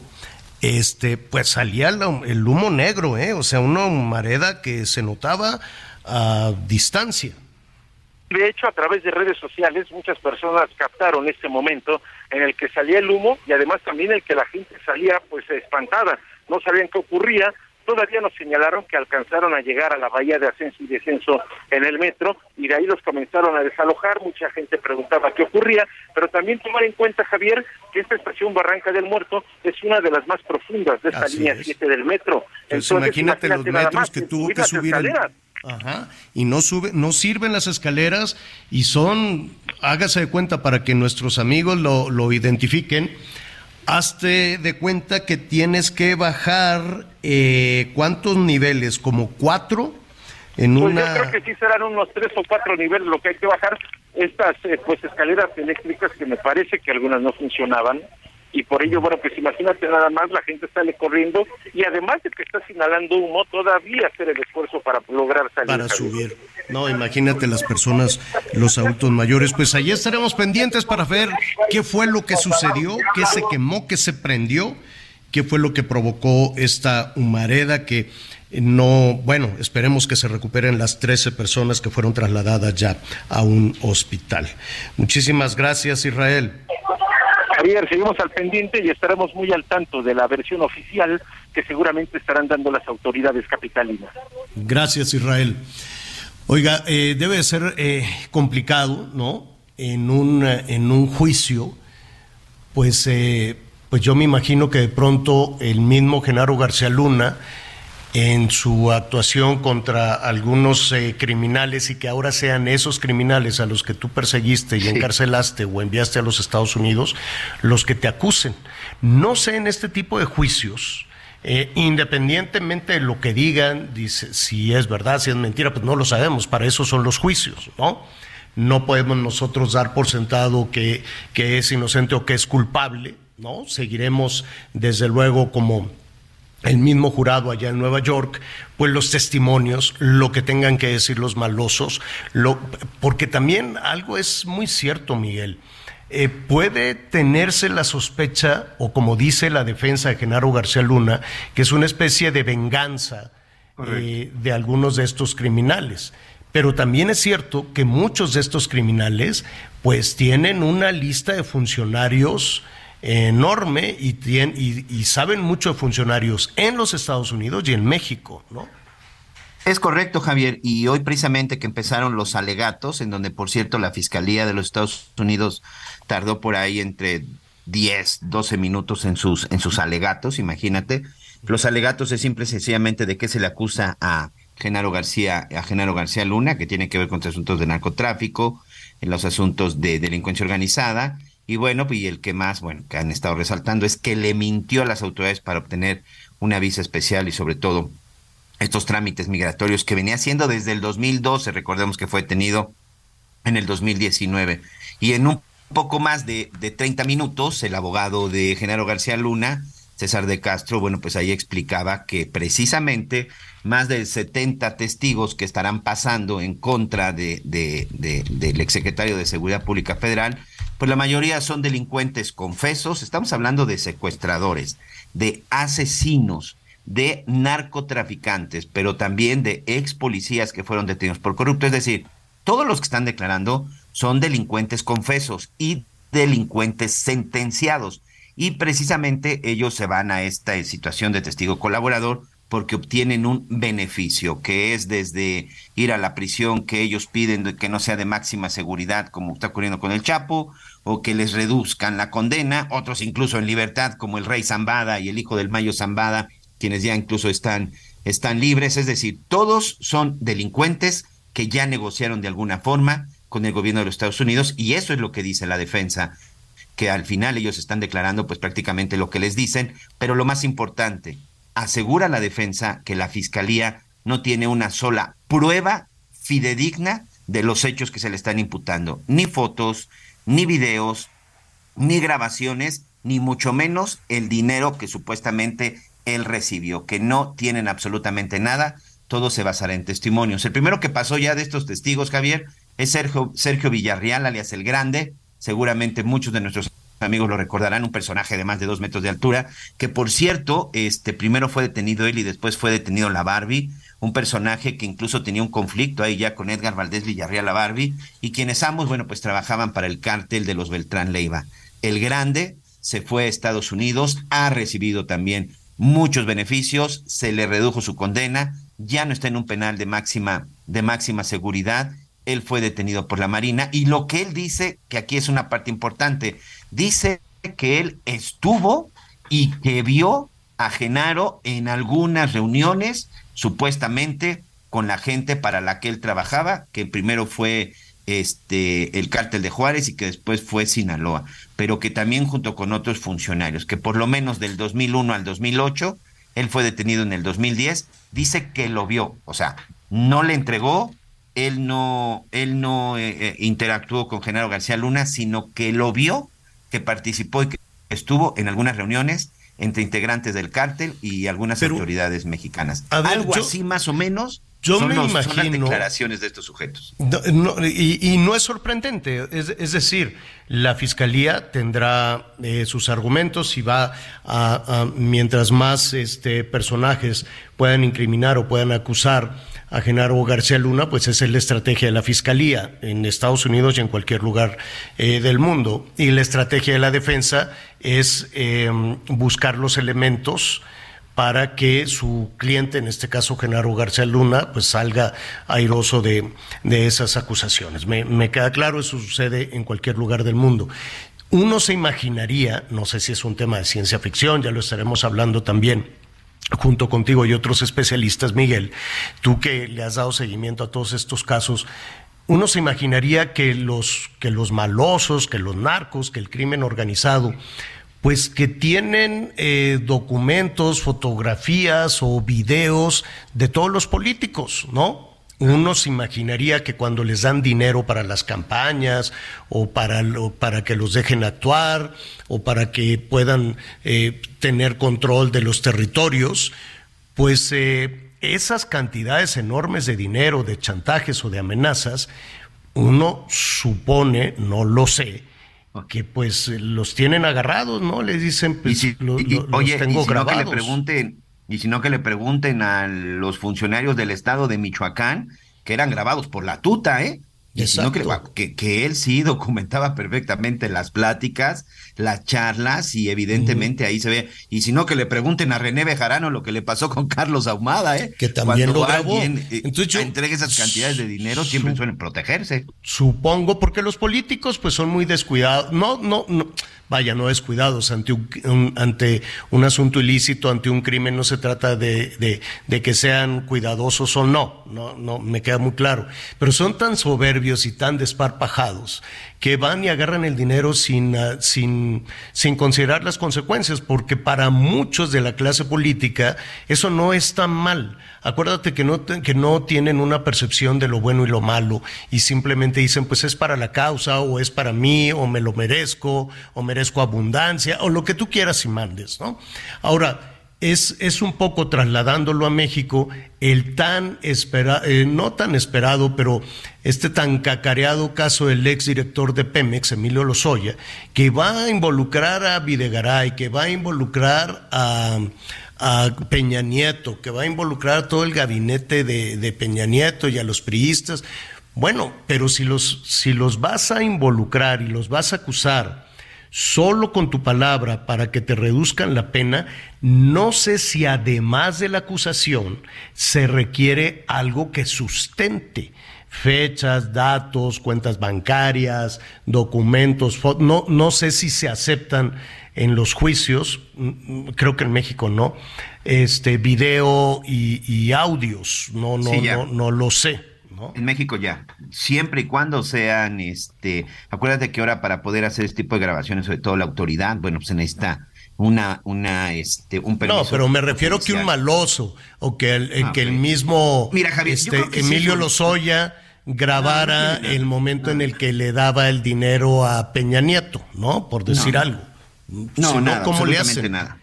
este, pues salía el humo negro, ¿eh? o sea, una humareda que se notaba a distancia. De hecho, a través de redes sociales, muchas personas captaron este momento en el que salía el humo y además también el que la gente salía pues espantada, no sabían qué ocurría. Todavía nos señalaron que alcanzaron a llegar a la bahía de ascenso y descenso en el metro y de ahí los comenzaron a desalojar. Mucha gente preguntaba qué ocurría, pero también tomar en cuenta, Javier, que esta estación Barranca del Muerto es una de las más profundas de esta Así línea es. 7 del metro. Entonces, imagínate, los metros más, que tuvo que subir el-. Ajá. Y no sube, no sirven las escaleras y son, hágase de cuenta para que nuestros amigos lo, lo identifiquen. Hazte de cuenta que tienes que bajar eh, cuántos niveles, como cuatro en Pues una. yo creo que sí serán unos tres o cuatro niveles lo que hay que bajar estas eh, pues escaleras eléctricas que me parece que algunas no funcionaban y por ello, bueno, pues imagínate nada más, la gente sale corriendo y además de que está inhalando humo, todavía hacer el esfuerzo para lograr salir. Para subir. No, imagínate las personas, los adultos mayores. Pues allí estaremos pendientes para ver qué fue lo que sucedió, qué se quemó, qué se prendió, qué fue lo que provocó esta humareda que no, bueno, esperemos que se recuperen las 13 personas que fueron trasladadas ya a un hospital. Muchísimas gracias, Israel. Javier, seguimos al pendiente y estaremos muy al tanto de la versión oficial que seguramente estarán dando las autoridades capitalinas. Gracias, Israel. Oiga, eh, debe ser eh, complicado, ¿no? En un, en un juicio, pues, eh, pues yo me imagino que de pronto el mismo Genaro García Luna, en su actuación contra algunos eh, criminales y que ahora sean esos criminales a los que tú perseguiste y encarcelaste o enviaste a los Estados Unidos los que te acusen. No sé en este tipo de juicios. Eh, independientemente de lo que digan, dice, si es verdad, si es mentira, pues no lo sabemos, para eso son los juicios, ¿no? No podemos nosotros dar por sentado que, que es inocente o que es culpable, ¿no? Seguiremos, desde luego, como el mismo jurado allá en Nueva York, pues los testimonios, lo que tengan que decir los malosos, lo, porque también algo es muy cierto, Miguel. Eh, puede tenerse la sospecha, o como dice la defensa de Genaro García Luna, que es una especie de venganza eh, de algunos de estos criminales. Pero también es cierto que muchos de estos criminales, pues tienen una lista de funcionarios enorme y, tienen, y, saben mucho de funcionarios en los Estados Unidos y en México, ¿no? Es correcto, Javier. Y hoy precisamente que empezaron los alegatos, en donde, por cierto, la Fiscalía de los Estados Unidos tardó por ahí entre 10, 12 minutos en sus, en sus alegatos, imagínate. Los alegatos es simple y sencillamente de que se le acusa a Genaro García, a Genaro García Luna, que tiene que ver con asuntos de narcotráfico, en los asuntos de delincuencia organizada, y bueno, y el que más, bueno, que han estado resaltando es que le mintió a las autoridades para obtener una visa especial y sobre todo estos trámites migratorios que venía haciendo desde el 2012, recordemos que fue detenido en el 2019. Y en un poco más de, de 30 minutos, el abogado de Genaro García Luna, César de Castro, bueno, pues ahí explicaba que precisamente más de 70 testigos que estarán pasando en contra de, de, de, del exsecretario de Seguridad Pública Federal, pues la mayoría son delincuentes confesos, estamos hablando de secuestradores, de asesinos, de narcotraficantes, pero también de ex policías que fueron detenidos por corrupto. Es decir, todos los que están declarando son delincuentes confesos y delincuentes sentenciados. Y precisamente ellos se van a esta situación de testigo colaborador porque obtienen un beneficio, que es desde ir a la prisión que ellos piden que no sea de máxima seguridad, como está ocurriendo con el Chapo, o que les reduzcan la condena, otros incluso en libertad, como el rey Zambada y el hijo del Mayo Zambada, quienes ya incluso están, están libres, es decir, todos son delincuentes que ya negociaron de alguna forma con el gobierno de los Estados Unidos, y eso es lo que dice la defensa, que al final ellos están declarando pues prácticamente lo que les dicen, pero lo más importante, asegura la defensa que la fiscalía no tiene una sola prueba fidedigna de los hechos que se le están imputando, ni fotos, ni videos, ni grabaciones, ni mucho menos el dinero que supuestamente él recibió, que no tienen absolutamente nada, todo se basará en testimonios. El primero que pasó ya de estos testigos, Javier, es Sergio, Sergio Villarreal, alias el Grande, seguramente muchos de nuestros amigos lo recordarán, un personaje de más de dos metros de altura, que por cierto, este primero fue detenido él y después fue detenido la Barbie, un personaje que incluso tenía un conflicto ahí ya con Edgar Valdés Villarreal la Barbie, y quienes ambos, bueno, pues trabajaban para el cártel de los Beltrán Leiva. El grande se fue a Estados Unidos, ha recibido también muchos beneficios, se le redujo su condena, ya no está en un penal de máxima, de máxima seguridad, él fue detenido por la Marina, y lo que él dice, que aquí es una parte importante, dice que él estuvo y que vio a Genaro en algunas reuniones, supuestamente con la gente para la que él trabajaba, que primero fue este el cártel de Juárez y que después fue Sinaloa, pero que también junto con otros funcionarios, que por lo menos del 2001 al 2008, él fue detenido en el 2010, dice que lo vio, o sea, no le entregó, él no, él no eh, eh, interactuó con Genaro García Luna, sino que lo vio que participó y que estuvo en algunas reuniones entre integrantes del cártel y algunas autoridades mexicanas. ver, Algo yo- así más o menos yo son, me los- son las imagino- declaraciones de estos sujetos. No, no, y, y no es sorprendente, es, es decir, la fiscalía tendrá eh, sus argumentos y va a, a- mientras más este, personajes puedan incriminar o puedan acusar a Genaro García Luna, pues esa es la estrategia de la fiscalía en Estados Unidos y en cualquier lugar eh, del mundo. Y la estrategia de la defensa es eh, buscar los elementos para que su cliente, en este caso Genaro García Luna, pues salga airoso de, de esas acusaciones. Me, me queda claro, eso sucede en cualquier lugar del mundo. Uno se imaginaría, no sé si es un tema de ciencia ficción, ya lo estaremos hablando también junto contigo y otros especialistas, Miguel, tú que le has dado seguimiento a todos estos casos, uno se imaginaría que los, que los malosos, que los narcos, que el crimen organizado, pues que tienen eh, documentos, fotografías o videos de todos los políticos, ¿no? Uno se imaginaría que cuando les dan dinero para las campañas o para, lo- para que los dejen actuar o para que puedan eh, tener control de los territorios, pues eh, esas cantidades enormes de dinero, de chantajes o de amenazas, uno supone, no lo sé, que pues los tienen agarrados, ¿no? Les dicen, pues lo- Y, lo- los oye, tengo y si no que le pregunten, y si no que le pregunten a los funcionarios del estado de Michoacán, que eran grabados por la tuta, ¿eh? Y si no que, que, que él sí documentaba perfectamente las pláticas, las charlas, y evidentemente ahí se ve. Y si no, que le pregunten a René Bejarano lo que le pasó con Carlos Ahumada, ¿eh? Que también Cuando lo grabó. alguien eh, entrega esas cantidades de dinero, siempre suelen protegerse. Supongo, porque los políticos pues son muy descuidados, no, no, no, vaya, no descuidados ante un, un- ante un asunto ilícito, ante un crimen, no se trata de, de- de que sean cuidadosos o no, no, no, me queda muy claro, pero son tan soberbios y tan desparpajados que van y agarran el dinero sin, ah, sin, sin considerar las consecuencias, porque para muchos de la clase política eso no es tan mal. Acuérdate que no, que no tienen una percepción de lo bueno y lo malo y simplemente dicen, pues es para la causa o es para mí o me lo merezco o merezco abundancia o lo que tú quieras y mandes, ¿no? Ahora, es, es un poco trasladándolo a México el tan esperado, no tan esperado, pero este tan cacareado caso del ex director de Pemex, Emilio Lozoya, que va a involucrar a Videgaray, que va a involucrar a, a Peña Nieto, que va a involucrar a todo el gabinete de, de Peña Nieto y a los priistas. Bueno, pero si los, si los vas a involucrar y los vas a acusar, solo con tu palabra para que te reduzcan la pena, no sé si además de la acusación se requiere algo que sustente fechas, datos, cuentas bancarias, documentos, no, no sé si se aceptan en los juicios, mm, mm, creo que en México no, este video y, y audios, no, no, Sí, no, no lo sé. En México ya, siempre y cuando sean, este, acuérdate que ahora para poder hacer este tipo de grabaciones, sobre todo la autoridad, bueno, pues se necesita una, una, este, un permiso. No, pero me refiero que un maloso o que el, Ah, que el mismo Mira, Javier, este, sí Emilio un- Lozoya grabara el momento en el que le daba el dinero a Peña Nieto, ¿no? Por decir algo. No, Si nada, ¿cómo le absolutamente hacen? nada.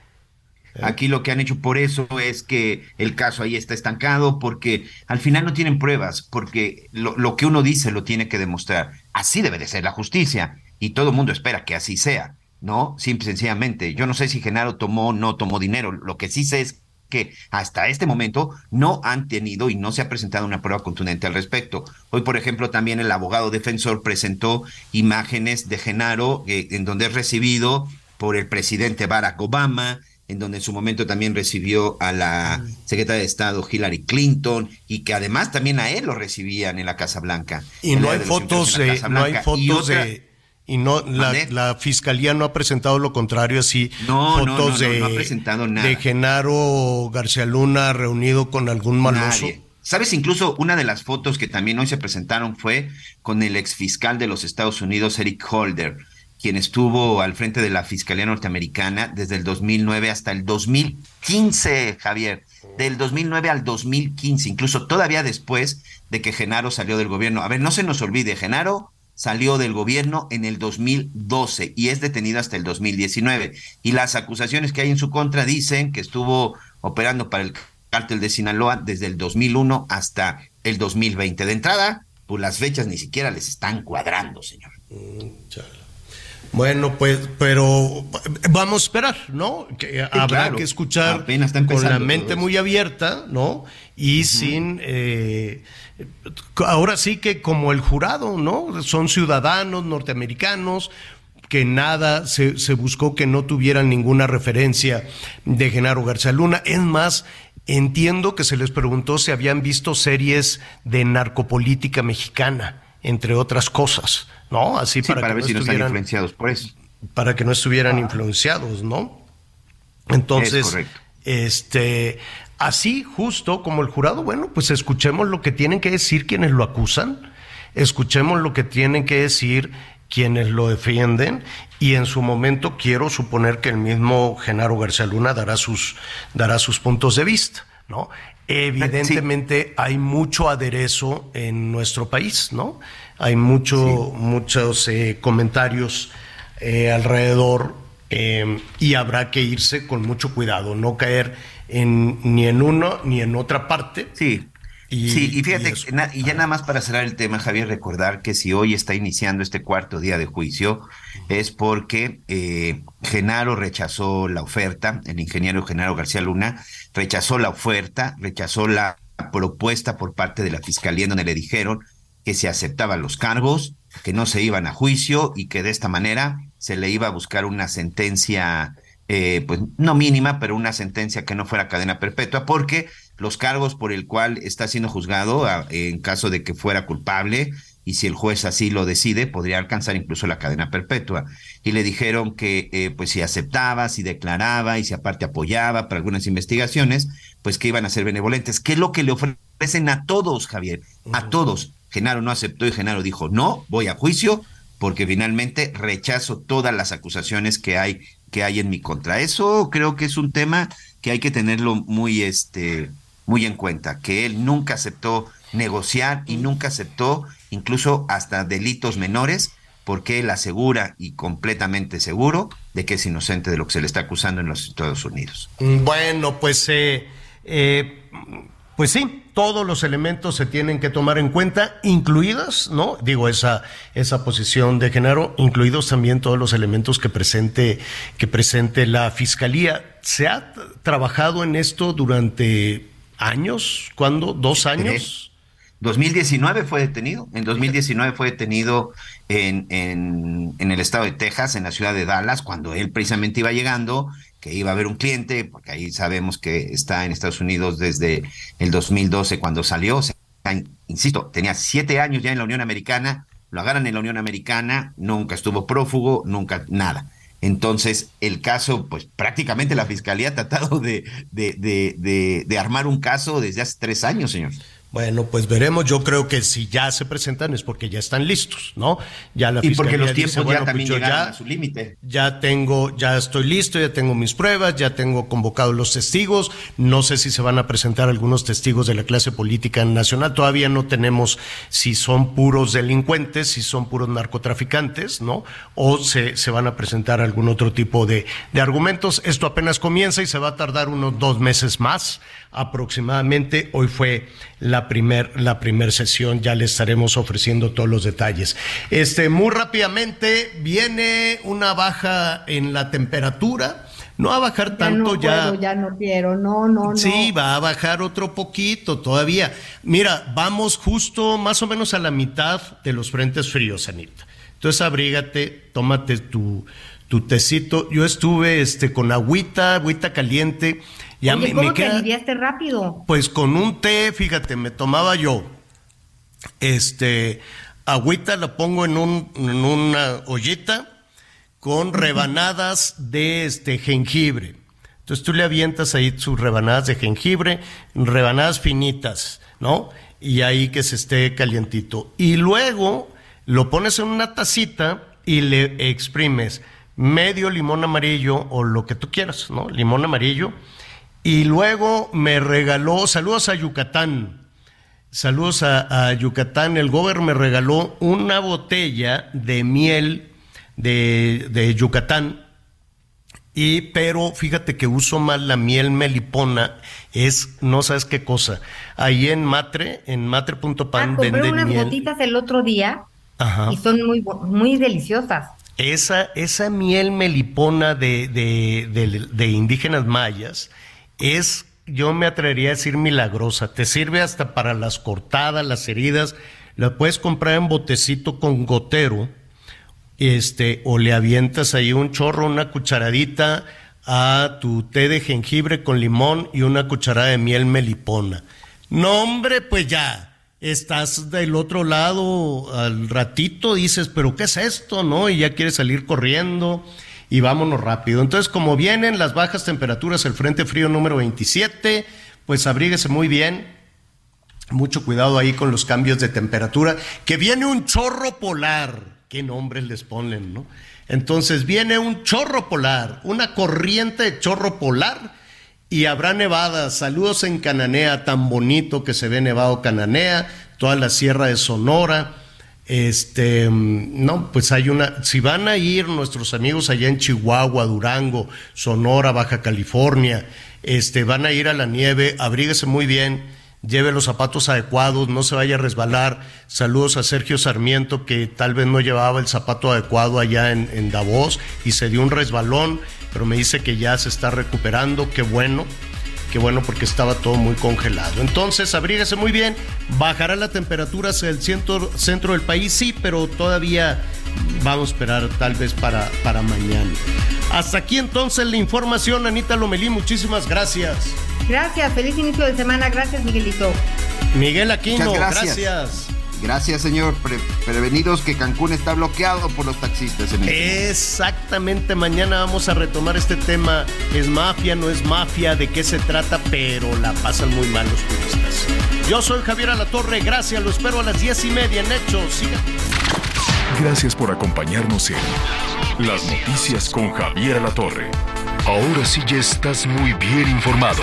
Aquí lo que han hecho por eso es que el caso ahí está estancado porque al final no tienen pruebas, porque lo, lo que uno dice lo tiene que demostrar. Así debe de ser la justicia y todo el mundo espera que así sea, ¿no? Simple y sencillamente. Yo no sé si Genaro tomó o no tomó dinero. Lo que sí sé es que hasta este momento no han tenido y no se ha presentado una prueba contundente al respecto. Hoy, por ejemplo, también el abogado defensor presentó imágenes de Genaro eh, en donde es recibido por el presidente Barack Obama, en donde en su momento también recibió a la secretaria de Estado Hillary Clinton y que además también a él lo recibían en la Casa Blanca. Y no hay fotos de, no hay. Y fotos otra- de y no la, fiscalía no ha presentado lo contrario así No, no, fotos no, no, de no ha presentado nada. de Genaro García Luna reunido con algún maloso. Nadie. ¿Sabes? Incluso una de las fotos que también hoy se presentaron fue con el exfiscal de los Estados Unidos, Eric Holder, quien estuvo al frente de la Fiscalía Norteamericana desde el 2009 hasta el 2015, Javier. Del 2009 al 2015, incluso todavía después de que Genaro salió del gobierno. A ver, no se nos olvide, Genaro salió del gobierno en el 2012 y es detenido hasta el 2019. Y las acusaciones que hay en su contra dicen que estuvo operando para el cártel de Sinaloa desde el 2001 hasta el 2020. De entrada, pues las fechas ni siquiera les están cuadrando, señor. Bueno, pues, pero vamos a esperar, ¿no? Que habrá claro. que escuchar Apenas está con la mente muy abierta, ¿no? Y sin, eh, ahora sí que como el jurado, ¿no? Son ciudadanos norteamericanos que nada se, se buscó que no tuvieran ninguna referencia de Genaro García Luna. Es más, entiendo que se les preguntó si habían visto series de narcopolítica mexicana, entre otras cosas, ¿no? Así Sí, para, para, que ver no si no están estuvieran influenciados por eso. para que no estuvieran influenciados, ¿no? Entonces, Es este, así justo como el jurado, bueno, pues escuchemos lo que tienen que decir quienes lo acusan, escuchemos lo que tienen que decir quienes lo defienden y en su momento quiero suponer que el mismo Genaro García Luna dará sus dará sus puntos de vista, ¿no? Evidentemente hay mucho aderezo en nuestro país, ¿no? Hay mucho, muchos eh, comentarios eh, alrededor eh, y habrá que irse con mucho cuidado, no caer en, ni en uno ni en otra parte. Sí. Y, sí, y fíjate, y na- y ya nada más para cerrar el tema, Javier, recordar que si hoy está iniciando este cuarto día de juicio, es porque eh, Genaro rechazó la oferta, el ingeniero Genaro García Luna rechazó la oferta, rechazó la propuesta por parte de la fiscalía en donde le dijeron que se aceptaban los cargos, que no se iban a juicio y que de esta manera se le iba a buscar una sentencia, eh, pues no mínima, pero una sentencia que no fuera cadena perpetua, porque los cargos por el cual está siendo juzgado, a- en caso de que fuera culpable, y si el juez así lo decide, podría alcanzar incluso la cadena perpetua. Y le dijeron que, eh, pues si aceptaba, si declaraba y si aparte apoyaba para algunas investigaciones, pues que iban a ser benevolentes. ¿Qué es lo que le ofrecen a todos, Javier? A todos. Genaro no aceptó y Genaro dijo, no, voy a juicio porque finalmente rechazo todas las acusaciones que hay que hay en mi contra. Eso creo que es un tema que hay que tenerlo muy este muy en cuenta, que él nunca aceptó negociar y nunca aceptó incluso hasta delitos menores porque él asegura y completamente seguro de que es inocente de lo que se le está acusando en los Estados Unidos. Bueno, pues, eh, eh, pues sí, todos los elementos se tienen que tomar en cuenta, incluidas, ¿no? Digo, esa, esa posición de Genaro, incluidos también todos los elementos que presente, que presente la fiscalía. ¿Se ha trabajado en esto durante años? ¿Cuándo? ¿Dos años? 2019 fue detenido. En 2019 fue detenido en, en, en el estado de Texas, en la ciudad de Dallas, cuando él precisamente iba llegando, que iba a ver un cliente, porque ahí sabemos que está en Estados Unidos desde el 2012 cuando salió. Insisto, tenía siete años ya en la Unión Americana, lo agarran en la Unión Americana, nunca estuvo prófugo, nunca nada. Entonces, el caso, pues prácticamente la fiscalía ha tratado de, de, de, de armar un caso desde hace tres años, señor. Bueno, pues veremos. Yo creo que si ya se presentan es porque ya están listos, ¿no? Ya la Y porque los dice, tiempos ya bueno, pues también yo llegaron ya- a su límite. ya tengo, ya estoy listo, ya tengo mis pruebas, ya tengo convocados los testigos. No sé si se van a presentar algunos testigos de la clase política nacional. Todavía no tenemos si son puros delincuentes, si son puros narcotraficantes, ¿no? O se, se van a presentar algún otro tipo de, de argumentos. Esto apenas comienza y se va a tardar unos dos meses más aproximadamente. Hoy fue la primer, la primer sesión, ya le estaremos ofreciendo todos los detalles. Este, muy rápidamente viene una baja en la temperatura. No va a bajar Ya tanto no ya. puedo, ya no quiero, no, no, no. Sí, va a bajar otro poquito todavía. Mira, vamos justo más o menos a la mitad de los frentes fríos, Anita. Entonces abrígate, tómate tu, tu tecito. Yo estuve este, con agüita, agüita caliente. Ya Oye, me, ¿cómo me te queda, aliviaste rápido? pues con un té, fíjate, me tomaba yo, este, agüita la pongo en, un, en una ollita con rebanadas de este jengibre. Entonces tú le avientas ahí sus rebanadas de jengibre, rebanadas finitas, ¿no? Y ahí que se esté calientito. Y luego lo pones en una tacita y le exprimes medio limón amarillo o lo que tú quieras, ¿no? Limón amarillo. Y luego me regaló, saludos a Yucatán, Saludos a, a Yucatán. El gober me regaló una botella de miel de, de Yucatán. Y, pero fíjate que uso mal la miel melipona, es, no sabes qué cosa. Ahí en Matre, en matre.pan Ah, compré venden unas miel. gotitas el otro día Ajá. y son muy, muy deliciosas. Esa, esa miel melipona de, de, de- de indígenas mayas es, yo me atrevería a decir milagrosa. Te sirve hasta para las cortadas, las heridas. La puedes comprar en botecito con gotero. Este, o le avientas ahí un chorro, una cucharadita a tu té de jengibre con limón y una cucharada de miel melipona. No, hombre, pues ya estás del otro lado al ratito, dices, pero ¿qué es esto? ¿No? Y ya quieres salir corriendo y vámonos rápido. Entonces, como vienen las bajas temperaturas, el frente frío número 27, pues abríguese muy bien. Mucho cuidado ahí con los cambios de temperatura. Que viene un chorro polar. ¿Qué nombres les ponen, no? Entonces viene un chorro polar, una corriente de chorro polar y habrá nevadas. Saludos en Cananea, tan bonito que se ve nevado Cananea, toda la sierra de Sonora. Este, mm, no, pues hay una, si van a ir nuestros amigos allá en Chihuahua, Durango, Sonora, Baja California, este, van a ir a la nieve, abríguese muy bien, lleve los zapatos adecuados, no se vaya a resbalar. Saludos a Sergio Sarmiento, que tal vez no llevaba el zapato adecuado allá en, en Davos y se dio un resbalón, pero me dice que ya se está recuperando, qué bueno. Qué bueno porque estaba todo muy congelado. Entonces, abríguese muy bien. Bajará la temperatura hacia el centro, centro del país, sí, pero todavía vamos a esperar tal vez para, para mañana. Hasta aquí entonces la información, Anita Lomelí. Muchísimas gracias. Gracias, feliz inicio de semana. Gracias, Miguelito. Miguel Aquino, Muchas gracias. gracias. Gracias, señor. Pre- prevenidos que Cancún está bloqueado por los taxistas en este Exactamente, mañana vamos a retomar este tema. ¿Es mafia, no es mafia? ¿De qué se trata? Pero la pasan muy mal los turistas. Yo soy Javier Alatorre, gracias, lo espero a las diez y media en Hechos. Siga. Gracias por acompañarnos en Las Noticias con Javier Alatorre. Ahora sí ya estás muy bien informado.